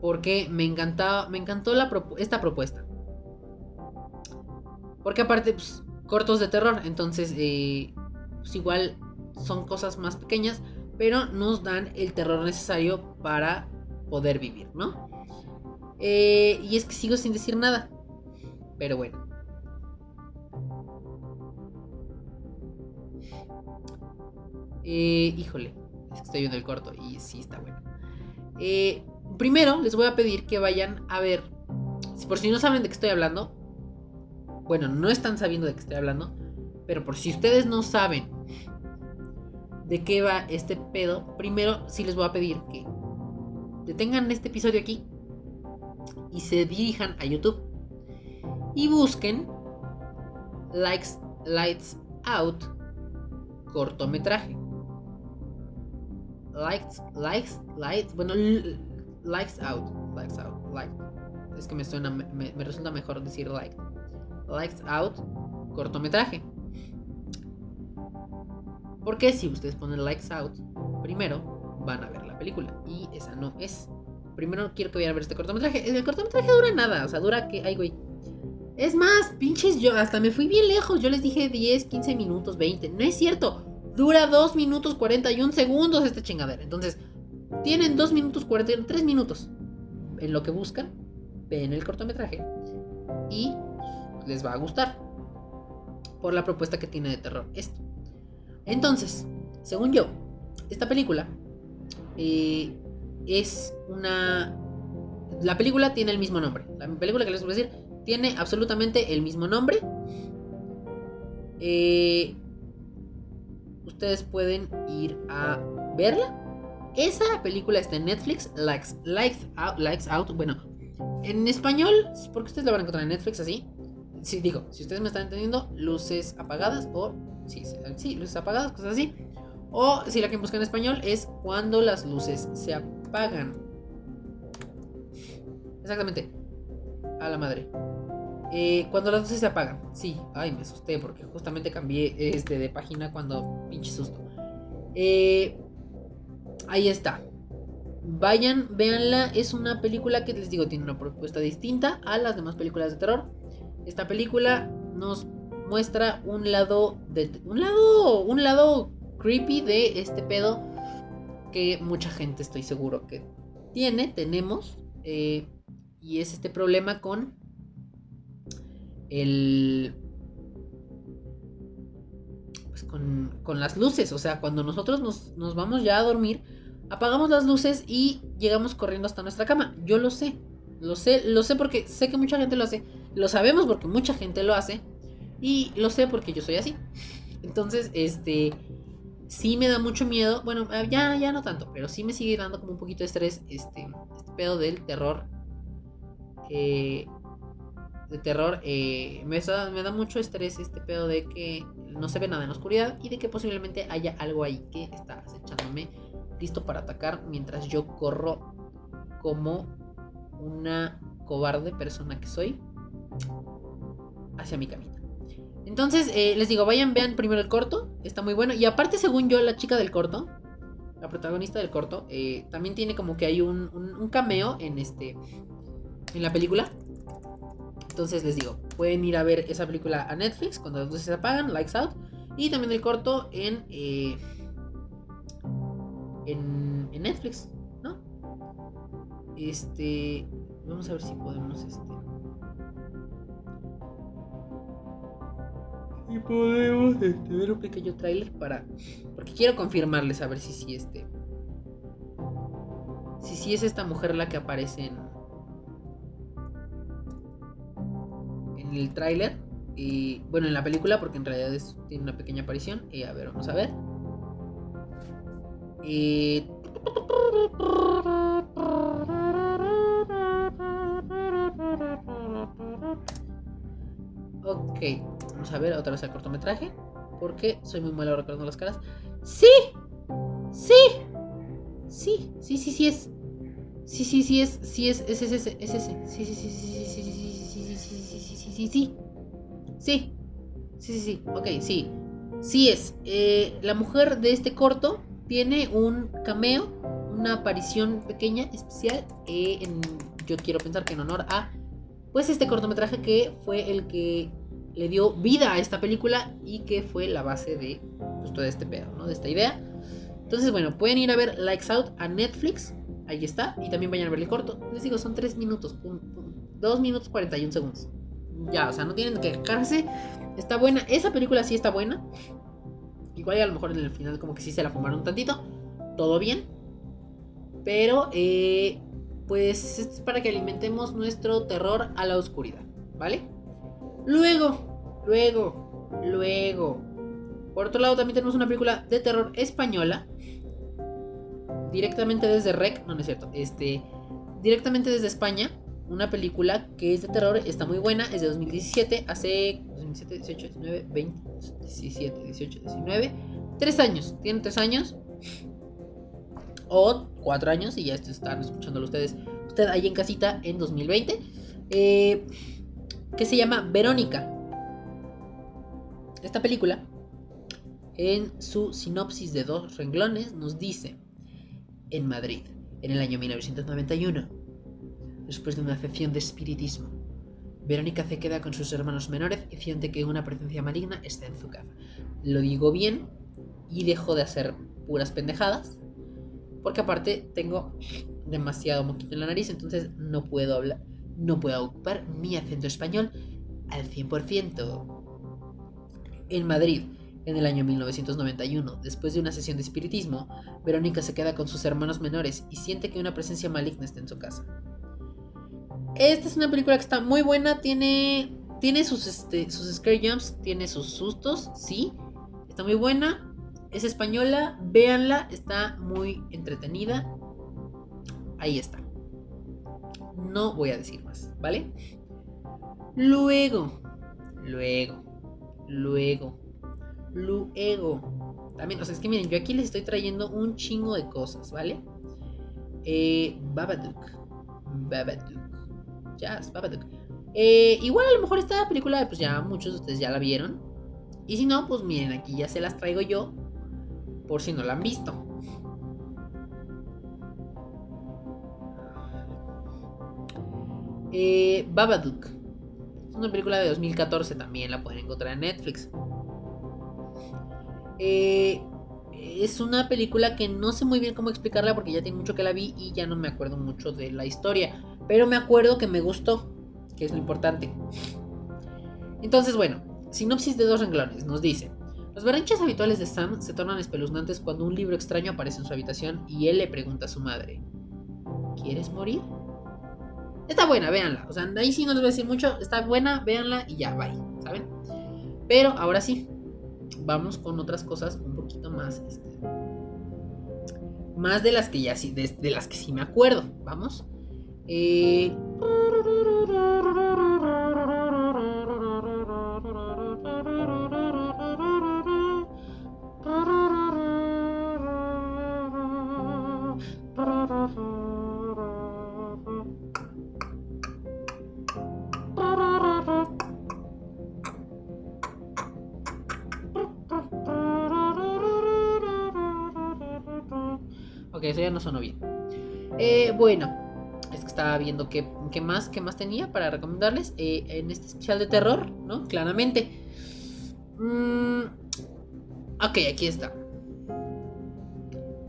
porque me encantaba, me encantó la, esta propuesta. Porque aparte, pues, cortos de terror, entonces, eh, pues igual son cosas más pequeñas, pero nos dan el terror necesario para poder vivir, ¿no? Eh, y es que sigo sin decir nada. Pero bueno. Eh, híjole, estoy viendo el corto y sí está bueno. Eh, primero les voy a pedir que vayan a ver, por si no saben de qué estoy hablando, bueno, no están sabiendo de qué estoy hablando, pero por si ustedes no saben de qué va este pedo, primero sí les voy a pedir que detengan este episodio aquí y se dirijan a YouTube y busquen likes, lights out cortometraje likes, likes, likes, bueno, likes out, likes out, like. Es que me suena, me, resulta mejor decir like. Likes out, cortometraje. Porque si ustedes ponen likes out, primero van a ver la película. Y esa no es. Primero quiero que vayan a ver este cortometraje. El cortometraje dura nada, o sea, dura que. Ay, güey. Es más, pinches, yo hasta me fui bien lejos. Yo les dije 10, 15 minutos, 20. No es cierto. Dura 2 minutos 41 segundos esta chingadera. Entonces, tienen 2 minutos 43 minutos. en lo que buscan, ven el cortometraje y les va a gustar por la propuesta que tiene de terror esto. Entonces, según yo, esta película eh, es una... La película tiene el mismo nombre. La película que les voy a decir tiene absolutamente el mismo nombre. Eh, ustedes pueden ir a verla. Esa película está en Netflix, Likes, Likes, Out, Likes Out. Bueno, en español, porque ustedes la van a encontrar en Netflix así. Sí, digo, si ustedes me están entendiendo, luces apagadas o. Sí, sí, luces apagadas, cosas así. O si la que busca en español es cuando las luces se apagan. Exactamente. A la madre. Eh, cuando las luces se apagan. Sí, ay, me asusté porque justamente cambié este de página cuando pinche susto. Eh, ahí está. Vayan, véanla. Es una película que les digo tiene una propuesta distinta a las demás películas de terror. Esta película nos muestra un lado de un lado un lado creepy de este pedo que mucha gente estoy seguro que tiene, tenemos eh, y es este problema con el... Pues con, con las luces, o sea, cuando nosotros nos, nos vamos ya a dormir, apagamos las luces y llegamos corriendo hasta nuestra cama. Yo lo sé, lo sé, lo sé porque sé que mucha gente lo hace, lo sabemos porque mucha gente lo hace y lo sé porque yo soy así. Entonces, este, sí me da mucho miedo, bueno, ya, ya no tanto, pero sí me sigue dando como un poquito de estrés este, este pedo del terror. Eh, de terror, eh, me, da, mucho estrés este pedo de que no se ve nada en la oscuridad y de que posiblemente haya algo ahí que está acechándome, listo para atacar mientras yo corro como una cobarde persona que soy hacia mi camino. Entonces, eh, les digo, vayan, vean primero el corto, está muy bueno. Y aparte, según yo, la chica del corto, la protagonista del corto, eh, también tiene como que hay un, un cameo en este en la película. Entonces les digo, pueden ir a ver esa película a Netflix cuando las luces se apagan, Likes Out. Y también el corto en, eh, en, en, Netflix, ¿no? Este, vamos a ver si podemos, este... Si podemos este, ver un pequeño trailer para... Porque quiero confirmarles a ver si sí, este... Si sí es esta mujer la que aparece en, el tráiler. Y bueno, en la película, porque en realidad tiene una pequeña aparición. Y a ver, vamos a ver. Y... Ok, vamos a ver otra vez el cortometraje. Porque soy muy malo recordando las caras. ¡Sí! ¡Sí! Sí, sí, sí, sí es. Sí, sí, sí es. Sí es. Es ese, es ese. Sí, sí, sí, sí, sí, sí, sí sí, sí. Sí. Sí, sí, sí. Ok, sí. Sí es. Eh, la mujer de este corto tiene un cameo, una aparición pequeña, especial. Eh, en, yo quiero pensar que en honor a, pues, este cortometraje que fue el que le dio vida a esta película y que fue la base de pues, todo este pedo, ¿no? De esta idea. Entonces, bueno, pueden ir a ver Likes Out a Netflix. Ahí está. Y también vayan a ver el corto. Les digo, son 3 minutos. 2 minutos 41 segundos ya, o sea, no tienen que quejarse. Está buena, esa película sí está buena. Igual a lo mejor en el final como que sí se la fumaron un tantito. Todo bien. Pero, eh, pues es para que alimentemos nuestro terror a la oscuridad, ¿vale? Luego, luego, luego. Por otro lado también tenemos una película de terror española. Directamente desde REC, no, no es cierto. Este, directamente desde España una película que es de terror, está muy buena, es de 2017, hace 2017, 18, 19, 20, 17, 18, 19, 3 años, tiene 3 años, o 4 años, y ya están escuchándolo ustedes, usted ahí en casita en 2020, eh, que se llama Verónica. Esta película, en su sinopsis de dos renglones, nos dice, en Madrid, en el año 1991, después de una sesión de espiritismo. Verónica se queda con sus hermanos menores y siente que una presencia maligna está en su casa. Lo digo bien y dejo de hacer puras pendejadas. Porque aparte tengo demasiado moquito en la nariz, entonces no puedo hablar, no puedo ocupar mi acento español al 100%. En Madrid, en el año 1991, después de una sesión de espiritismo, Verónica se queda con sus hermanos menores y siente que una presencia maligna está en su casa. Esta es una película que está muy buena, tiene, tiene sus, este, sus scare jumps, tiene sus sustos, sí, está muy buena. Es española, véanla, está muy entretenida. Ahí está. No voy a decir más, ¿vale? Luego, luego, luego, luego. También, o sea, es que miren, yo aquí les estoy trayendo un chingo de cosas, ¿vale? Eh, Babadook. Babadook. Es Babadook. Eh, igual a lo mejor esta película, pues ya muchos de ustedes ya la vieron. Y si no, pues miren, aquí ya se las traigo yo. Por si no la han visto. Eh, Babadook. Es una película de 2014 también, la pueden encontrar en Netflix. Eh, es una película que no sé muy bien cómo explicarla porque ya tiene mucho que la vi y ya no me acuerdo mucho de la historia. Pero me acuerdo que me gustó, que es lo importante. Entonces, bueno, sinopsis de dos renglones. Nos dice, los berrinches habituales de Sam se tornan espeluznantes cuando un libro extraño aparece en su habitación y él le pregunta a su madre, ¿quieres morir? Está buena, véanla. O sea, ahí sí no les voy a decir mucho. Está buena, véanla y ya, bye. ¿Saben? Pero ahora sí, vamos con otras cosas un poquito más. Este, más de las que ya sí, de, las que sí me acuerdo. Vamos. Eh, viendo qué, más, qué más tenía para recomendarles eh, en este especial de terror, ¿no? Claramente. Mm, ok, aquí está.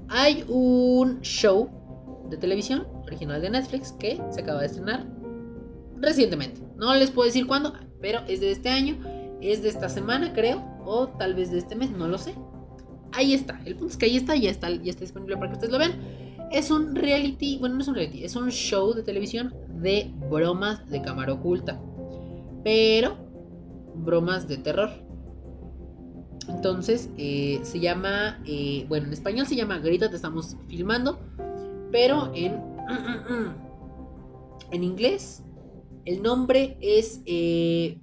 Hay un show de televisión original de Netflix que se acaba de estrenar recientemente. No les puedo decir cuándo, pero es de este año, es de esta semana creo, o tal vez de este mes, no lo sé ahí está. El punto es que ahí está, ya está, ya está disponible para que ustedes lo vean. Es un reality, bueno, no es un reality, es un show de televisión de bromas de cámara oculta. Pero bromas de terror. Entonces, eh, se llama, eh, bueno, en español se llama Grita, te estamos filmando. Pero en, en inglés, el nombre es... Eh,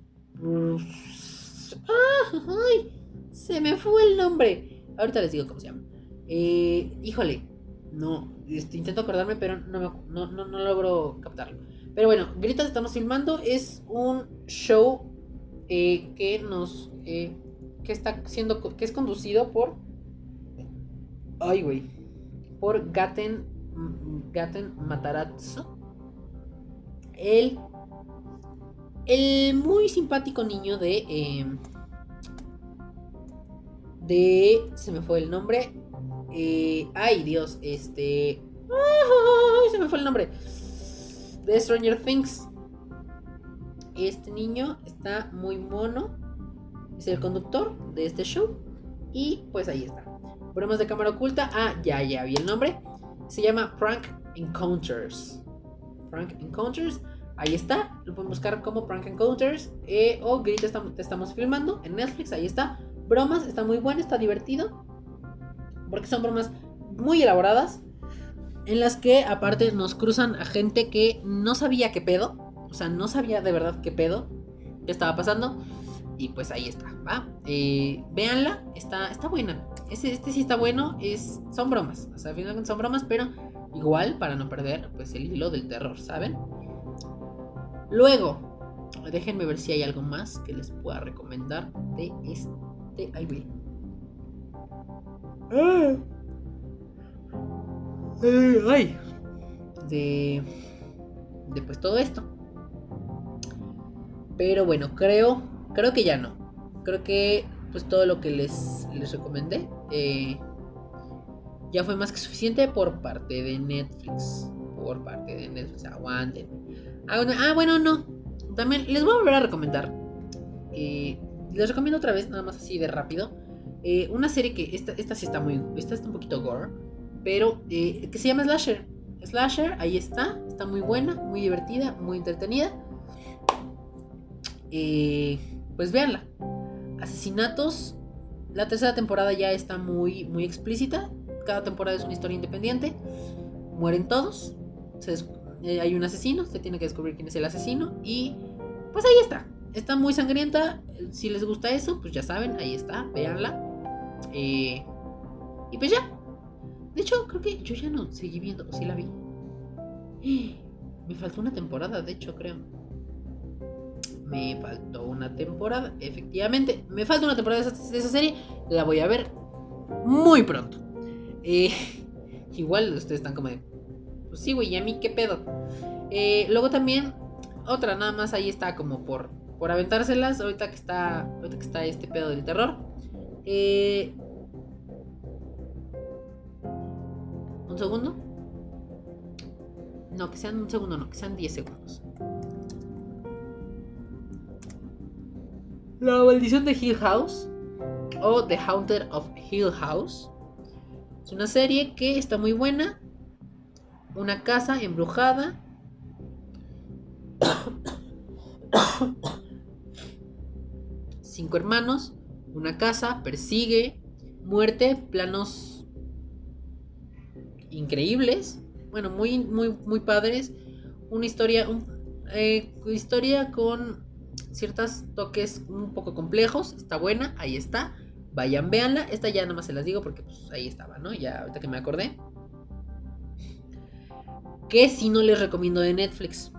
ay, se me fue el nombre. Ahorita les digo cómo se llama. Híjole, no, este, intento acordarme, pero no, no, logro captarlo. Pero bueno, Gritas estamos filmando. Es un show eh, que nos. Eh, que está siendo. que es conducido por. Ay, güey. Por Gaten. Gaten Matarazzo. El. El muy simpático niño de de... Se me fue el nombre. Eh, ay, Dios, este... se me fue el nombre. De Stranger Things. Este niño está muy mono. Es el conductor de este show. Y pues ahí está. Ponemos de cámara oculta. Ah, ya, ya vi el nombre. Se llama Prank Encounters. Prank Encounters. Ahí está. Lo pueden buscar como Prank Encounters. Eh, o Grita, te estamos filmando en Netflix. Ahí está bromas, está muy bueno, está divertido. Porque son bromas muy elaboradas. En las que aparte nos cruzan a gente que no sabía qué pedo. O sea, no sabía de verdad qué pedo. Qué estaba pasando. Y pues ahí está, ¿va? Eh, véanla, está, está buena. Este, sí está bueno. Es, son bromas. O sea, finalmente son bromas, pero igual para no perder pues el hilo del terror, ¿saben? Luego, déjenme ver si hay algo más que les pueda recomendar de este Ay. Ay. De. De pues todo esto. Pero bueno, creo. Creo que ya no. Creo que pues todo lo que les, les recomendé. Eh, ya fue más que suficiente por parte de Netflix. por parte de Netflix. Aguanten. Ah, ah bueno, no. También les voy a volver a recomendar. Eh, les recomiendo otra vez, nada más así de rápido. Eh, una serie que esta, esta sí está muy. Esta está un poquito gore. Pero eh, que se llama Slasher. Slasher, ahí está. Está muy buena, muy divertida, muy entretenida. pues véanla. Asesinatos. La tercera temporada ya está muy, muy explícita. Cada temporada es una historia independiente. Mueren todos. hay un asesino. Se tiene que descubrir quién es el asesino. Y pues ahí está. Está muy sangrienta. Si les gusta eso, pues ya saben, ahí está. Véanla. Eh, y pues ya. De hecho, creo que yo ya no seguí viendo. O sí la vi. Me faltó una temporada, de hecho, creo. Me faltó una temporada. Efectivamente, me falta una temporada de esa, serie. La voy a ver muy pronto. Eh, igual ustedes están como de. Pues sí, güey, ¿y a mí qué pedo? Eh, luego también, otra nada más ahí está como por por aventárselas, ahorita que está, ahorita que está este pedo del terror. Eh, ¿Un segundo? No, que sean un segundo, no, que sean 10 segundos. La maldición de Hill House o The Haunted of Hill House es una serie que está muy buena. Una casa embrujada cinco hermanos, una casa, persigue, muerte, planos increíbles, bueno, muy, muy, muy padres, una historia, eh, historia con ciertos toques un poco complejos, está buena, ahí está, vayan, véanla, esta ya nada más se las digo porque pues ahí estaba, ¿no? Ya ahorita que me acordé. Que si no les recomiendo de Netflix.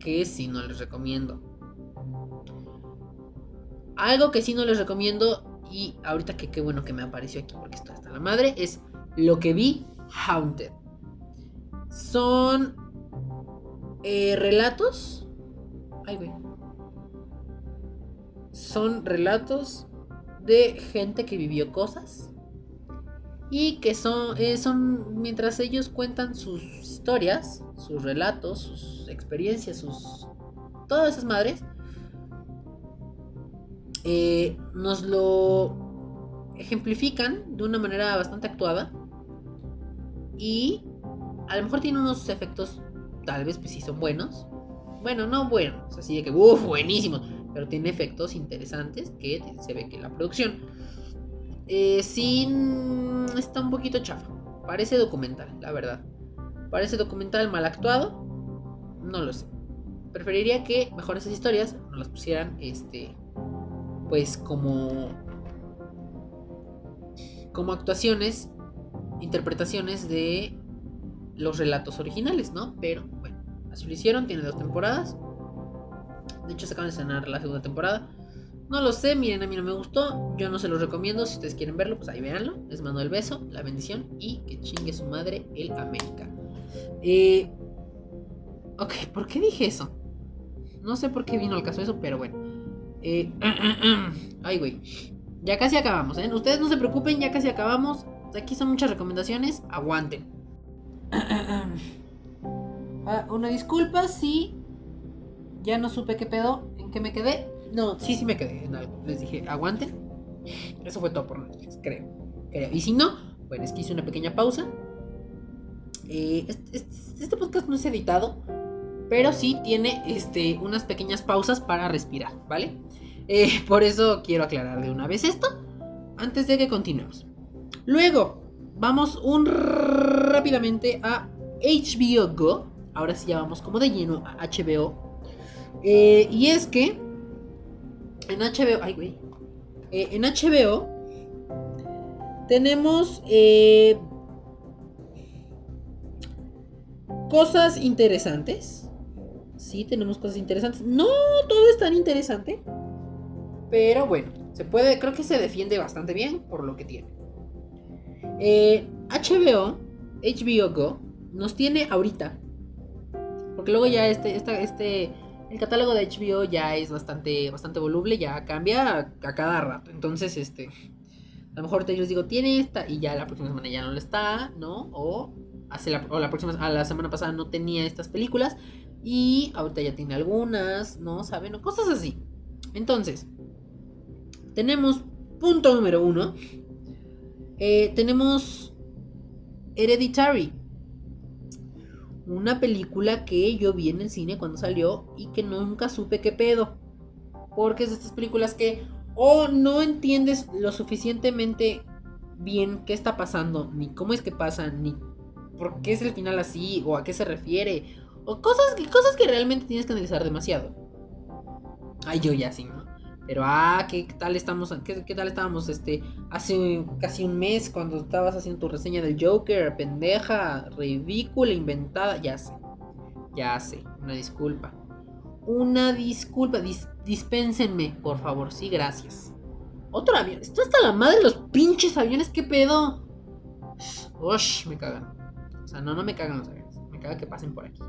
Que si no les recomiendo. Algo que sí no les recomiendo y ahorita que qué bueno que me apareció aquí porque esto está la madre es lo que vi Haunted. Son eh, relatos. Ay, güey. Son relatos de gente que vivió cosas y que son, eh, son mientras ellos cuentan sus historias, sus relatos, sus experiencias, sus todas esas madres eh, nos lo ejemplifican de una manera bastante actuada y a lo mejor tiene unos efectos, tal vez pues sí son buenos. Bueno, no buenos, así de que, uff, buenísimos, pero tiene efectos interesantes que se ve que la producción eh, sí está un poquito chafa. Parece documental, la verdad. Parece documental mal actuado. No lo sé. Preferiría que mejor esas historias nos las pusieran este pues como como actuaciones, interpretaciones de los relatos originales, ¿no? Pero bueno, así lo hicieron, tiene dos temporadas. De hecho, se acaban de estrenar la segunda temporada. No lo sé, miren, a mí no me gustó. Yo no se los recomiendo. Si ustedes quieren verlo, pues ahí véanlo. Les mando el beso, la bendición y que chingue su madre el América. Eh, ok, ¿por qué dije eso? No sé por qué vino al caso eso, pero bueno. Eh, ay, güey. Ya casi acabamos, ¿eh? Ustedes no se preocupen, ya casi acabamos. Aquí son muchas recomendaciones. Aguanten. Ah, una disculpa si ya no supe qué pedo, en qué me quedé. No, sí, sí me quedé en algo. Les dije, aguanten. Eso fue todo por Netflix, creo. creo. Y si no, bueno, es que hice una pequeña pausa. Eh, este, este, podcast no es editado, pero sí tiene este, unas pequeñas pausas para respirar, ¿vale? Eh, por eso quiero aclarar de una vez esto, antes de que continuemos. Luego, vamos un rápidamente a HBO Go. Ahora sí ya vamos como de lleno a HBO. Eh, y es que en HBO, ay güey, eh, en HBO tenemos cosas interesantes sí tenemos cosas interesantes. No todo es tan interesante. Pero bueno, se puede, creo que se defiende bastante bien por lo que tiene. HBO, eh, HBO Go, nos tiene ahorita. Porque luego ya este, este, el catálogo de HBO ya es bastante, bastante voluble, ya cambia a, cada rato. Entonces, este, a lo mejor te les digo, tiene esta y ya la próxima semana ya no lo está, ¿no? O hace la, o la próxima, a la semana pasada no tenía estas películas y ahorita ya tiene algunas, ¿no? ¿Saben? Cosas así. Entonces, tenemos punto número uno. Eh, tenemos Hereditary. Una película que yo vi en el cine cuando salió y que nunca supe qué pedo. Porque es de estas películas que o no entiendes lo suficientemente bien qué está pasando, ni cómo es que pasa, ni por qué es el final así, o a qué se refiere, o cosas, cosas que realmente tienes que analizar demasiado. Ay, yo ya sí, ¿no? Pero, ah, ¿qué tal estamos? ¿Qué, qué tal estábamos este, hace casi un mes cuando estabas haciendo tu reseña del Joker? Pendeja, ridícula, inventada. Ya sé, ya sé, una disculpa. Una disculpa, dispénsenme, por favor, sí, gracias. Otro avión, esto está la madre de los pinches aviones, ¿qué pedo? Ush, me cagan. O sea, no, no me cagan los aviones, me caga que pasen por aquí.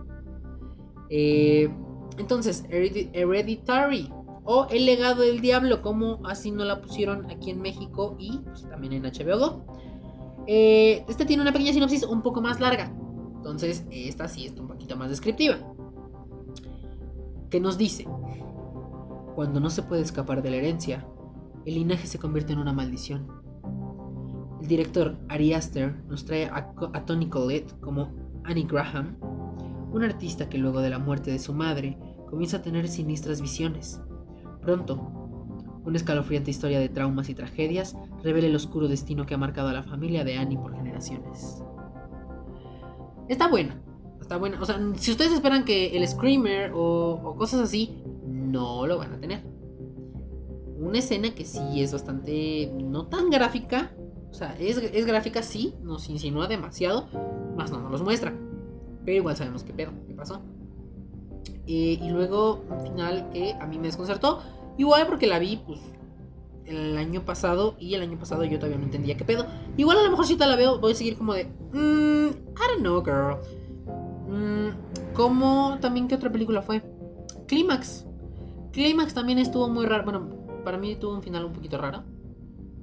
Eh, entonces, Hereditary o El legado del diablo, como así no la pusieron aquí en México y pues, también en HBO Go. Eh, este tiene una pequeña sinopsis un poco más larga, entonces esta sí está un poquito más descriptiva. Que nos dice, cuando no se puede escapar de la herencia, el linaje se convierte en una maldición. El director Ari Aster nos trae a, a Tony Collette como Annie Graham, un artista que luego de la muerte de su madre comienza a tener sinistras visiones. Pronto, una escalofriante historia de traumas y tragedias revela el oscuro destino que ha marcado a la familia de Annie por generaciones. Está buena, está buena. O sea, si ustedes esperan que el Screamer o, cosas así, no lo van a tener. Una escena que sí es bastante, no tan gráfica, o sea, es, es gráfica, sí, nos insinúa demasiado, más no nos los muestra. Pero igual sabemos qué pedo, qué pasó. Eh, y luego un final que a mí me desconcertó. Igual porque la vi, pues, el año pasado. Y el año pasado yo todavía no entendía qué pedo. Igual a lo mejor si te la veo, voy a seguir como de. Mmm, I don't know, girl. Mm, ¿Cómo también qué otra película fue? Clímax. Clímax también estuvo muy raro. Bueno, para mí tuvo un final un poquito raro.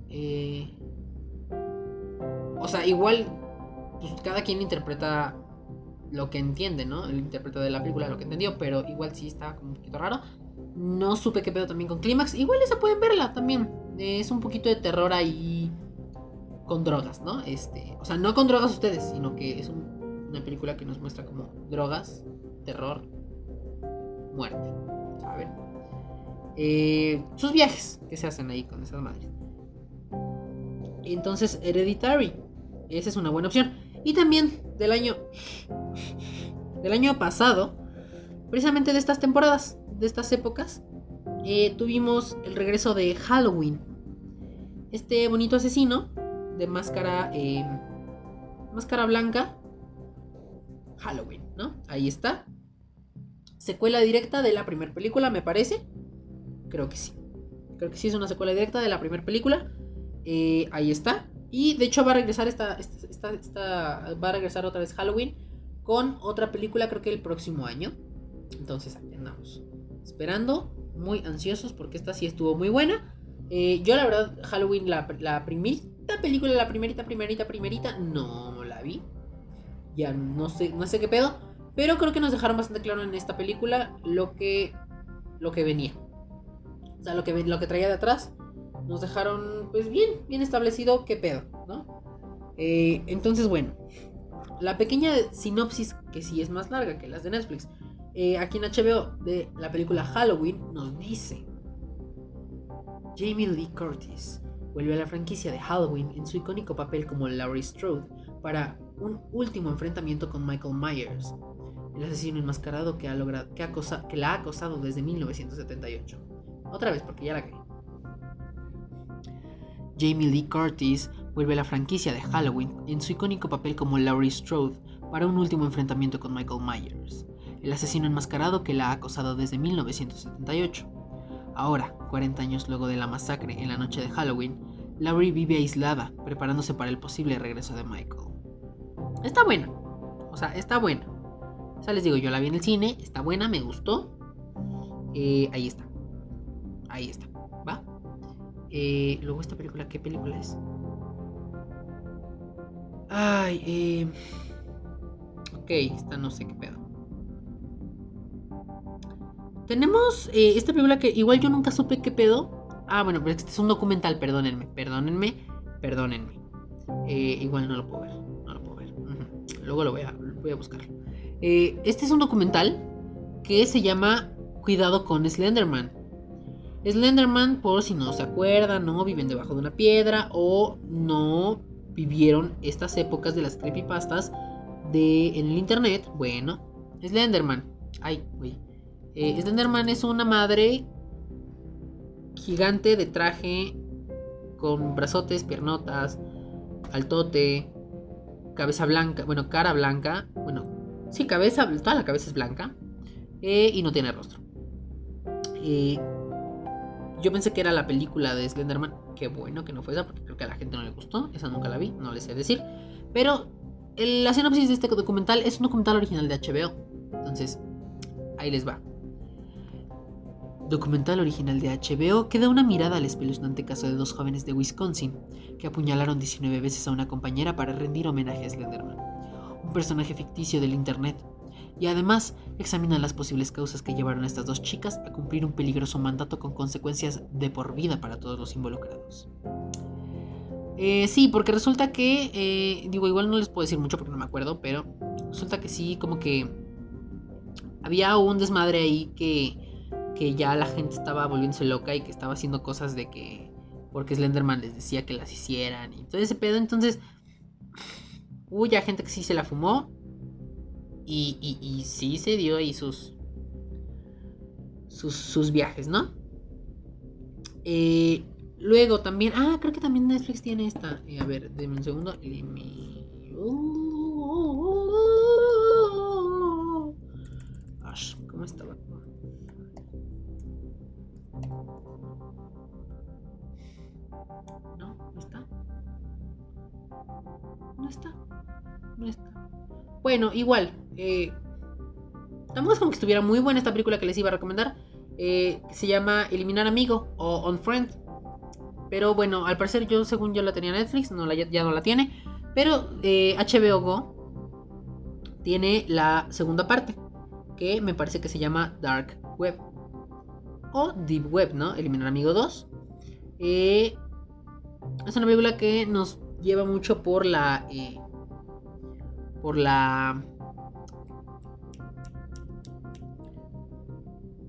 Eh, o sea, igual, pues cada quien interpreta lo que entiende, ¿no? El intérprete de la película lo que entendió, pero igual sí está como un poquito raro. No supe qué pedo también con Clímax. Igual esa pueden verla también. Es un poquito de terror ahí con drogas, ¿no? Este, o sea, no con drogas ustedes, sino que es una película que nos muestra como drogas, terror, muerte, ¿saben? Eh, sus viajes que se hacen ahí con esas madres. Entonces, Hereditary. Esa es una buena opción. Y también del año del año pasado, precisamente de estas temporadas, de estas épocas, eh, tuvimos el regreso de Halloween. Este bonito asesino de máscara eh, máscara blanca. Halloween, ¿no? Ahí está. Secuela directa de la primera película, me parece. Creo que sí. Creo que sí es una secuela directa de la primera película. Eh, ahí está. Y de hecho va a regresar esta, esta, va a regresar otra vez Halloween con otra película creo que el próximo año. Entonces aquí andamos. Esperando, muy ansiosos porque esta sí estuvo muy buena. Eh, yo la verdad Halloween, la, la primerita película, la primerita, primerita, primerita, no la vi. Ya no sé, no sé qué pedo. Pero creo que nos dejaron bastante claro en esta película lo que, lo que venía. O sea, lo que, lo que traía de atrás nos dejaron pues bien, bien establecido qué pedo, ¿no? Eh, entonces, bueno, la pequeña sinopsis, que sí es más larga que las de Netflix, eh, aquí en HBO de la película Halloween nos dice, Jamie Lee Curtis vuelve a la franquicia de Halloween en su icónico papel como Laurie Strode para un último enfrentamiento con Michael Myers, el asesino enmascarado que, ha logrado, que, acosa, que la ha acosado desde 1978. Otra vez, porque ya la creí. Jamie Lee Curtis vuelve a la franquicia de Halloween en su icónico papel como Laurie Strode para un último enfrentamiento con Michael Myers, el asesino enmascarado que la ha acosado desde 1978. Ahora, 40 años luego de la masacre en la noche de Halloween, Laurie vive aislada, preparándose para el posible regreso de Michael. Está buena. O sea, está buena. O sea, les digo, yo la vi en el cine, está buena, me gustó. Eh, ahí está. Ahí está. Eh, luego esta película, ¿qué película es? Ay, eh... Ok, esta no sé qué pedo. Tenemos eh, esta película que igual yo nunca supe qué pedo. Ah, bueno, pero este es un documental, perdónenme, perdónenme, perdónenme. Eh, igual no lo puedo ver, no lo puedo ver. Luego lo voy a, voy a buscar. Eh, este es un documental que se llama Cuidado con Slenderman. Slenderman, por si no se acuerdan, no viven debajo de una piedra o no vivieron estas épocas de las creepypastas de, en el internet. Bueno, Slenderman. Ay, güey. Eh, Slenderman es una madre gigante de traje con brazotes, piernotas, altote, cabeza blanca, bueno, cara blanca, bueno, sí, cabeza, toda la cabeza es blanca eh, y no tiene rostro. Eh, yo pensé que era la película de Slenderman, qué bueno que no fue esa, porque creo que a la gente no le gustó, esa nunca la vi, no les sé decir, pero la sinopsis de este documental es un documental original de HBO, entonces ahí les va. Documental original de HBO que da una mirada al espeluznante caso de dos jóvenes de Wisconsin que apuñalaron 19 veces a una compañera para rendir homenaje a Slenderman, un personaje ficticio del Internet, y además examinan las posibles causas que llevaron a estas dos chicas a cumplir un peligroso mandato con consecuencias de por vida para todos los involucrados. Eh, sí, porque resulta que, eh, digo, igual no les puedo decir mucho porque no me acuerdo, pero resulta que sí, como que había un desmadre ahí que que ya la gente estaba volviéndose loca y que estaba haciendo cosas de que porque Slenderman les decía que las hicieran y todo ese pedo. Entonces, hubo ya gente que sí se la fumó y, sí se dio ahí sus, sus, viajes, ¿no? Eh, luego también, ah, creo que también Netflix tiene esta. Eh, a ver, denme un segundo. ¿Cómo estaba? No, no está. No está. No está. Bueno, igual. Eh, tampoco es como que estuviera muy buena esta película que les iba a recomendar. Eh, se llama Eliminar Amigo o On Friend. Pero bueno, al parecer yo, según yo la tenía Netflix, no la, ya no la tiene. Pero eh, HBO Go tiene la segunda parte. Que me parece que se llama Dark Web. O Deep Web, ¿no? Eliminar Amigo 2. Eh, es una película que nos lleva mucho por la. Eh, por la.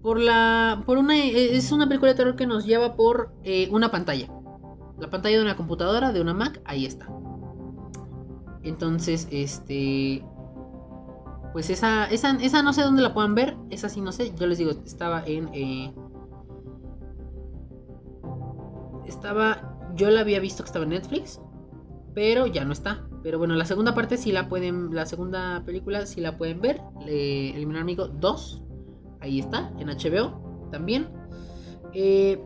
Por la. Por una. Es una película de terror que nos lleva por eh, una pantalla. La pantalla de una computadora, de una Mac, ahí está. Entonces, este. Pues esa, esa, esa no sé dónde la puedan ver. Esa sí no sé. Yo les digo, estaba en. Eh, estaba yo la había visto que estaba en Netflix, pero ya no está. Pero bueno, la segunda parte sí la pueden, la segunda película sí la pueden ver. Eliminar Amigo 2, ahí está, en HBO también. Eh,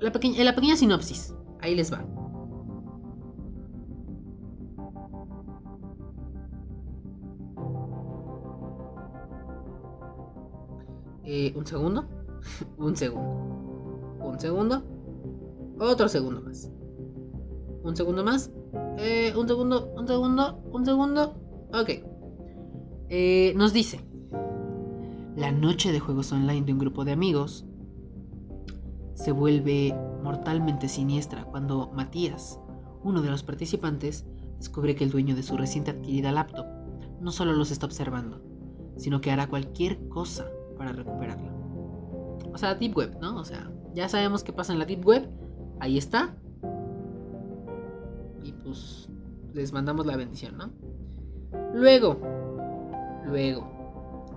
la, pequeña, la sinopsis, ahí les va. Eh, un segundo, un segundo, un segundo, otro segundo más. Un segundo más. Eh, un segundo, un segundo, un segundo. Ok. Nos dice. La noche de juegos online de un grupo de amigos se vuelve mortalmente siniestra cuando Matías, uno de los participantes, descubre que el dueño de su reciente adquirida laptop no solo los está observando, sino que hará cualquier cosa para recuperarla. O sea, Deep Web, ¿no? O sea, ya sabemos qué pasa en la Deep Web. Ahí está, y pues les mandamos la bendición, ¿no? Luego, luego,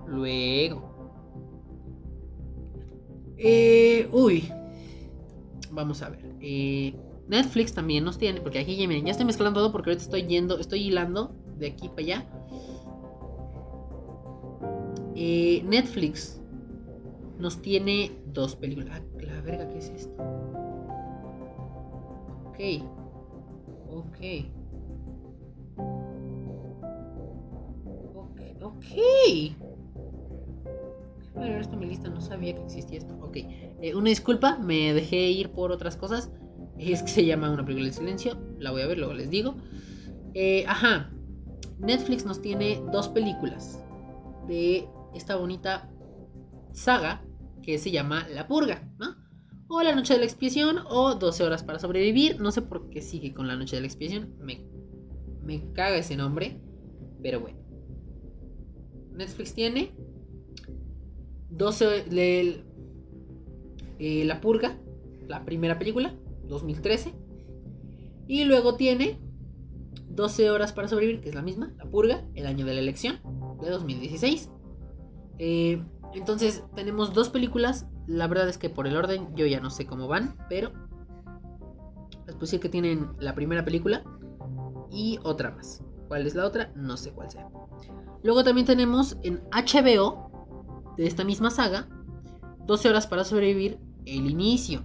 luego. Eh, uy, vamos a ver. Eh, Netflix también nos tiene, porque aquí ya miren, ya estoy mezclando todo porque ahorita estoy yendo, estoy hilando de aquí para allá. Eh, Netflix nos tiene dos películas. Ah, la verga, ¿qué es esto? Ok. Ok. Ok, ok. Pero esto en mi lista, no sabía que existía esto. Ok, eh, una disculpa, me dejé ir por otras cosas. Es que se llama Una película de silencio. La voy a ver, luego les digo. Eh, ajá. Netflix nos tiene dos películas de esta bonita saga que se llama La Purga, ¿no? O La Noche de la Expiación o 12 horas para sobrevivir. No sé por qué sigue con La Noche de la Expiación. Me, me caga ese nombre. Pero bueno. Netflix tiene 12 eh, La Purga, la primera película, 2013. Y luego tiene 12 horas para sobrevivir, que es la misma, La Purga, el año de la elección, de 2016. Eh, entonces tenemos dos películas. La verdad es que por el orden yo ya no sé cómo van, pero les decir que tienen la primera película y otra más. ¿Cuál es la otra? No sé cuál sea. Luego también tenemos en HBO de esta misma saga 12 horas para sobrevivir el inicio.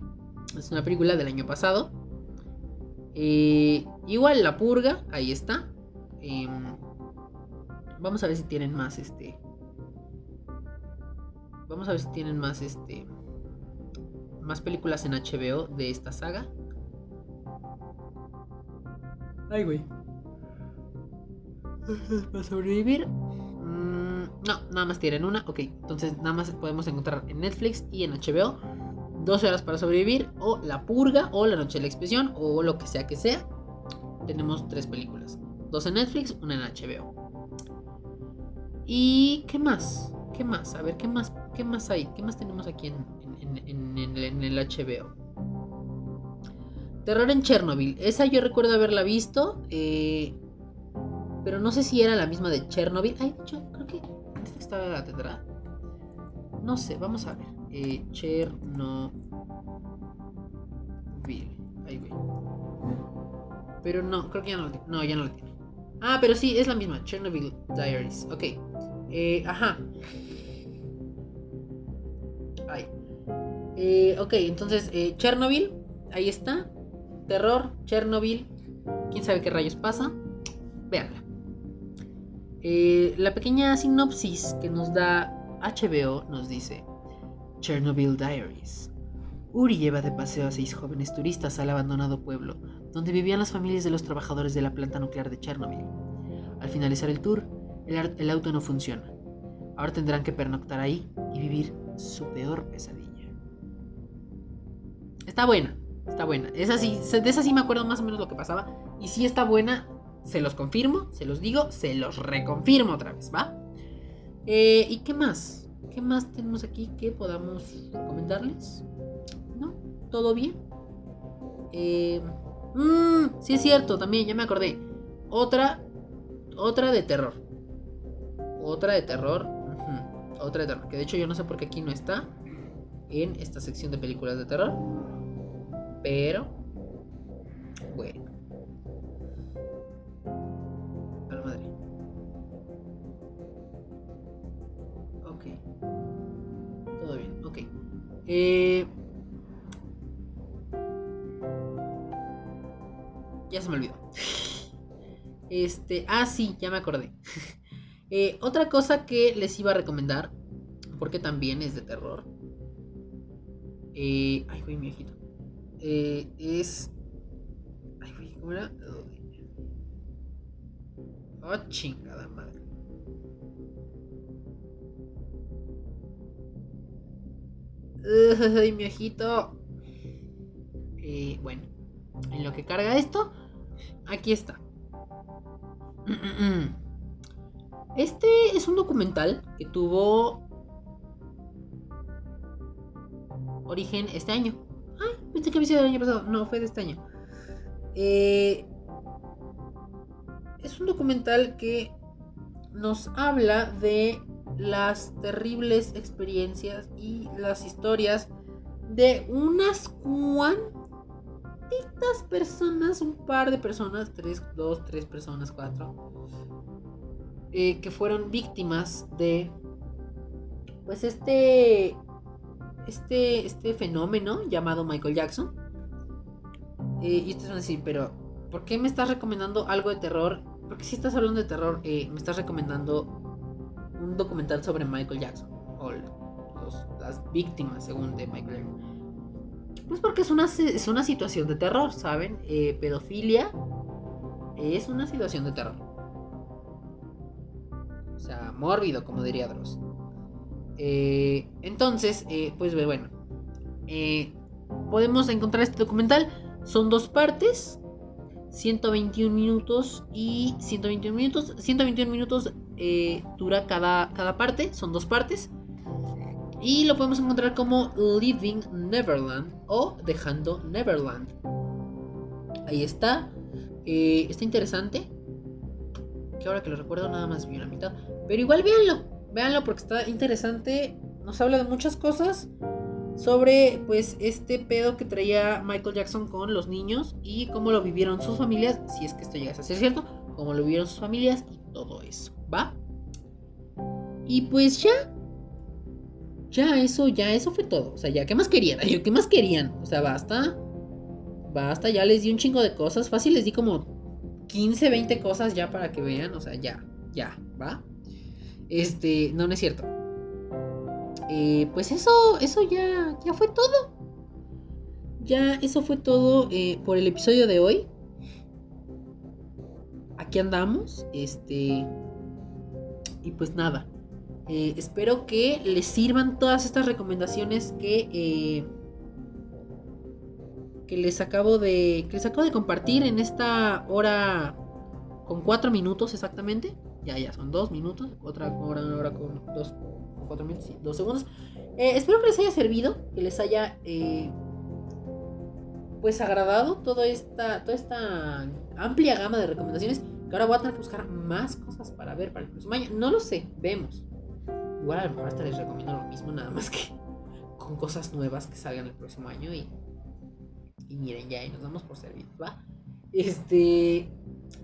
Es una película del año pasado. Eh, igual La Purga, ahí está. Em, vamos a ver si tienen más este. Vamos a ver si tienen más este. Más películas en HBO de esta saga. Ay, güey. Para sobrevivir. No, nada más tienen una. Ok, entonces nada más podemos encontrar en Netflix y en HBO 12 horas para sobrevivir, o La Purga, o La Noche de la Expresión, o lo que sea que sea. Tenemos tres películas: dos en Netflix, una en HBO. ¿Y qué más? ¿Qué más? A ver, ¿qué más, qué más hay? ¿Qué más tenemos aquí en, el HBO? Terror en Chernobyl. Esa yo recuerdo haberla visto. Eh, pero no sé si era la misma de Chernobyl. Ay, yo creo que esta tendrá. No sé, vamos a ver. Eh, Chernobyl. Ahí voy. Pero no, creo que ya no lo tiene. No, ya no lo tiene. Ah, pero sí, es la misma. Chernobyl Diaries. Ok. Eh, ajá. Ahí. Eh, ok, entonces, Chernobyl. Ahí está. Terror, Chernobyl. Quién sabe qué rayos pasa. Veanla. Eh, la pequeña sinopsis que nos da HBO nos dice: Chernobyl Diaries. Uri lleva de paseo a seis jóvenes turistas al abandonado pueblo, donde vivían las familias de los trabajadores de la planta nuclear de Chernobyl. Al finalizar el tour, el, auto no funciona. Ahora tendrán que pernoctar ahí y vivir su peor pesadilla. Está buena, está buena. Es así, de esa sí me acuerdo más o menos lo que pasaba. Y si está buena, se los confirmo, se los digo, se los reconfirmo otra vez, ¿va? Eh, ¿Y qué más? ¿Qué más tenemos aquí que podamos recomendarles? ¿No? ¿Todo bien? Mmm, sí es cierto, también, ya me acordé. Otra, otra de terror. Otra de terror. Otra de terror. Que de hecho yo no sé por qué aquí no está en esta sección de películas de terror. Pero, bueno. Eh, ya se me olvidó. Este, ah, sí, ya me acordé. Eh, otra cosa que les iba a recomendar, porque también es de terror. Eh, ay, güey, mi ojito. es. Ay, güey, ¿cómo era? Oh, chingada madre. Ay, mi ojito. Bueno, en lo que carga esto, aquí está. Este es un documental que tuvo origen este año. Ay, pensé que había sido el año pasado. No, fue de este año. Eh, es un documental que nos habla de las terribles experiencias y las historias de unas cuantitas personas, un par de personas, tres, dos, tres personas, cuatro, eh, que fueron víctimas de, pues este, este, este fenómeno llamado Michael Jackson. Eh, y ustedes van a decir, pero ¿por qué me estás recomendando algo de terror? Porque si estás hablando de terror, eh, me estás recomendando un documental sobre Michael Jackson o las víctimas según de Michael Jackson. Pues porque es una, es una situación de terror, ¿saben? Eh, pedofilia es una situación de terror. O sea, mórbido, como diría Dross. Eh, entonces, eh, pues bueno. Podemos encontrar este documental. Son dos partes. 121 minutos y 121 minutos. 121 minutos dura cada, cada parte. Son dos partes. Y lo podemos encontrar como Living Neverland o Dejando Neverland. Ahí está. está interesante. Que ahora que lo recuerdo nada más vi una mitad. Pero igual véanlo. Véanlo porque está interesante. Nos habla de muchas cosas. Sobre pues este pedo que traía Michael Jackson con los niños. Y cómo lo vivieron sus familias. Si es que esto llega a ser cierto. Cómo lo vivieron sus familias y todo eso. ¿Va? Y pues ya. Ya, eso, ya, eso fue todo. O sea, ya, ¿qué más querían? ¿Qué más querían? O sea, basta. Basta, ya les di un chingo de cosas. Fácil les di como 15, 20 cosas ya para que vean. O sea, ya, ya, ¿va? Este, no, no es cierto. Eh, pues eso, eso ya, ya fue todo. Ya, eso fue todo eh, por el episodio de hoy. Aquí andamos. Este. Y pues nada. Eh, espero que les sirvan todas estas recomendaciones que que les acabo de que les acabo de compartir en esta hora con cuatro minutos exactamente. Ya, ya, son dos minutos. Otra hora, hora con dos, cuatro minutos, dos segundos. Eh, espero que les haya servido, que les haya eh, pues agradado toda esta, toda esta amplia gama de recomendaciones. Que ahora voy a tener que buscar más cosas para ver para el próximo año. No lo sé, vemos. Igual a lo mejor hasta les recomiendo lo mismo, nada más que con cosas nuevas que salgan el próximo año y y miren, ya, y nos damos por servidos, ¿va? Este.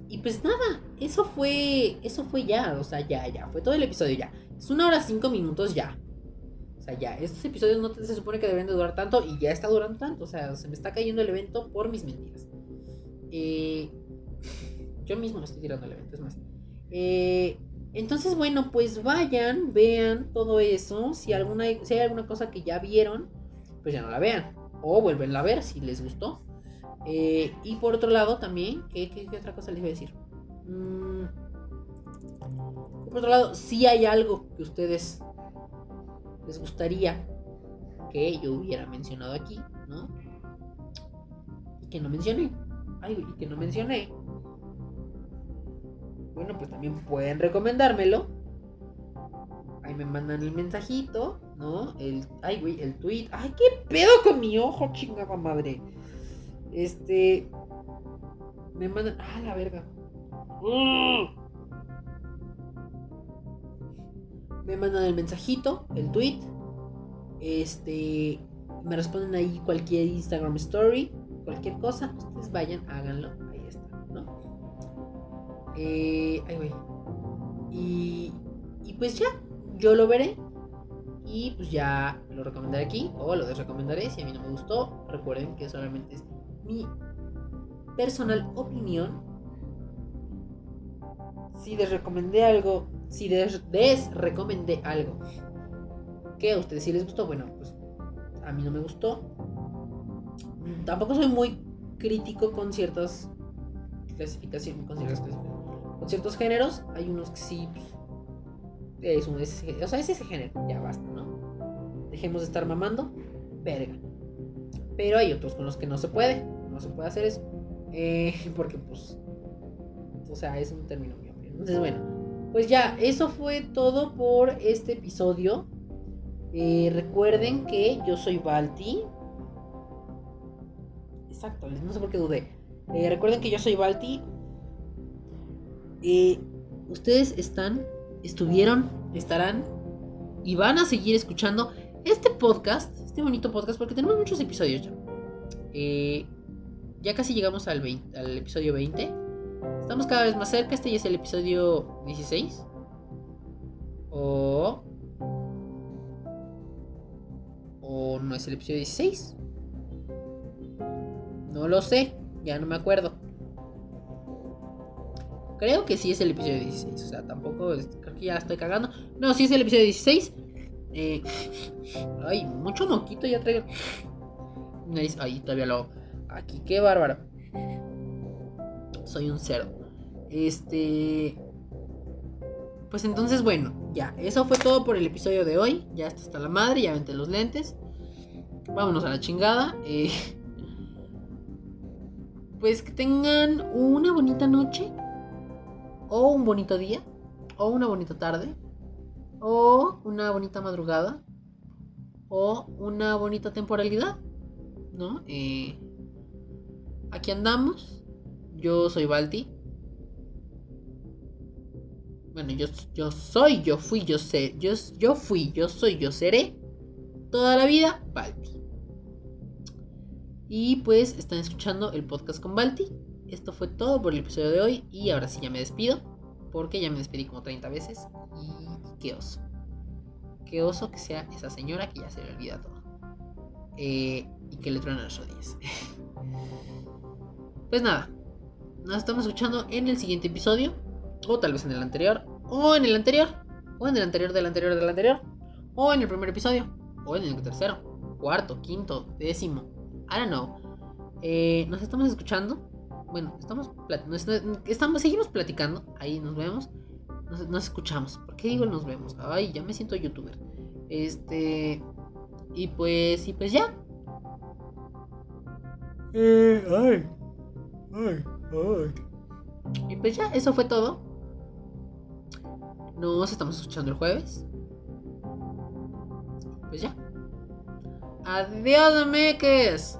Y pues nada, eso fue. Eso fue ya. O sea, ya, ya. Fue todo el episodio ya. Es una hora cinco minutos ya. O sea, ya. Estos episodios no se supone que deben de durar tanto. Y ya está durando tanto. O sea, se me está cayendo el evento por mis mentiras. Eh, yo mismo me estoy tirando el evento, es más. Eh, entonces, bueno, pues vayan, vean todo eso. Si, alguna, si hay alguna cosa que ya vieron, pues ya no la vean o vuelven a ver si les gustó. Eh, y por otro lado también, ¿qué, otra cosa les voy a decir? Mm, por otro lado, si hay algo que ustedes les gustaría que yo hubiera mencionado aquí, ¿no? Y que no mencioné. Ay, y que no mencioné. Bueno, pues también pueden recomendármelo. Ahí me mandan el mensajito ¿no? El, ay, güey, el tweet. Ay, qué pedo con mi ojo, chingada madre. Este. Me mandan. Ah, la verga. Me mandan el mensajito, el tweet. Este. Me responden ahí cualquier Instagram story, cualquier cosa. Ustedes vayan, háganlo. Ahí. Eh, ay, güey. Y, pues ya, yo lo veré. Y pues ya lo recomendaré aquí o lo desrecomendaré si a mí no me gustó. Recuerden que solamente es mi personal opinión. Si desrecomendé algo, si des desrecomendé algo que a ustedes sí les gustó, bueno, pues a mí no me gustó. Tampoco soy muy crítico con ciertas clasificaciones, con ciertas clasificaciones. Con ciertos géneros, hay unos que sí, pues, o sea, es ese género, ya basta, ¿no? Dejemos de estar mamando, verga. Pero hay otros con los que no se puede, no se puede hacer eso. Eh, porque pues, o sea, es un término mío. Entonces, bueno, pues ya, eso fue todo por este episodio. Eh, recuerden que yo soy Balti. Exacto, no sé por qué dudé. Eh, recuerden que yo soy Balti. Ustedes están estuvieron, estarán y van a seguir escuchando este podcast, este bonito podcast, porque tenemos muchos episodios ya. Eh, ya casi llegamos al, al episodio 20. Estamos cada vez más cerca. Este ya es el episodio 16. O. O no es el episodio 16. No lo sé. Ya no me acuerdo. Creo que sí es el episodio 16. O sea, tampoco. creo que ya estoy cagando. No, sí es el episodio 16. Eh, ay, mucho moquito ya traigo. Ahí todavía lo. Aquí, qué bárbaro. Soy un cerdo. Este. pues entonces, bueno, ya, eso fue todo por el episodio de hoy. Ya está hasta la madre, ya vente los lentes. Vámonos a la chingada. Eh, pues que tengan una bonita noche. O un bonito día. O una bonita tarde. O una bonita madrugada. O una bonita temporalidad. ¿No? Eh, aquí andamos. Yo soy Balti. Bueno, yo, yo soy, yo fui, yo sé, yo, yo fui, yo soy, yo seré. Toda la vida, Balti. Y pues están escuchando el podcast con Balti. Esto fue todo por el episodio de hoy. Y ahora sí ya me despido. Porque ya me despedí como 30 veces. Y qué oso. Qué oso que sea esa señora que ya se le olvida todo. Eh, y que le truenan las rodillas. pues nada. Nos estamos escuchando en el siguiente episodio o tal vez en el anterior, o en el anterior, o en el anterior del anterior del anterior, o en el primer episodio, o en el tercero, cuarto, quinto, décimo, I don't know. Eh, nos estamos escuchando. Bueno, estamos, estamos seguimos platicando. Ahí nos vemos. Nos, escuchamos. ¿Por qué digo nos vemos? Ay, ya me siento youtuber. Este. Y pues, y pues ya. Eh, ay, ay, ay. Y pues ya, eso fue todo. Nos estamos escuchando el jueves. Pues ya. Adiós, meques.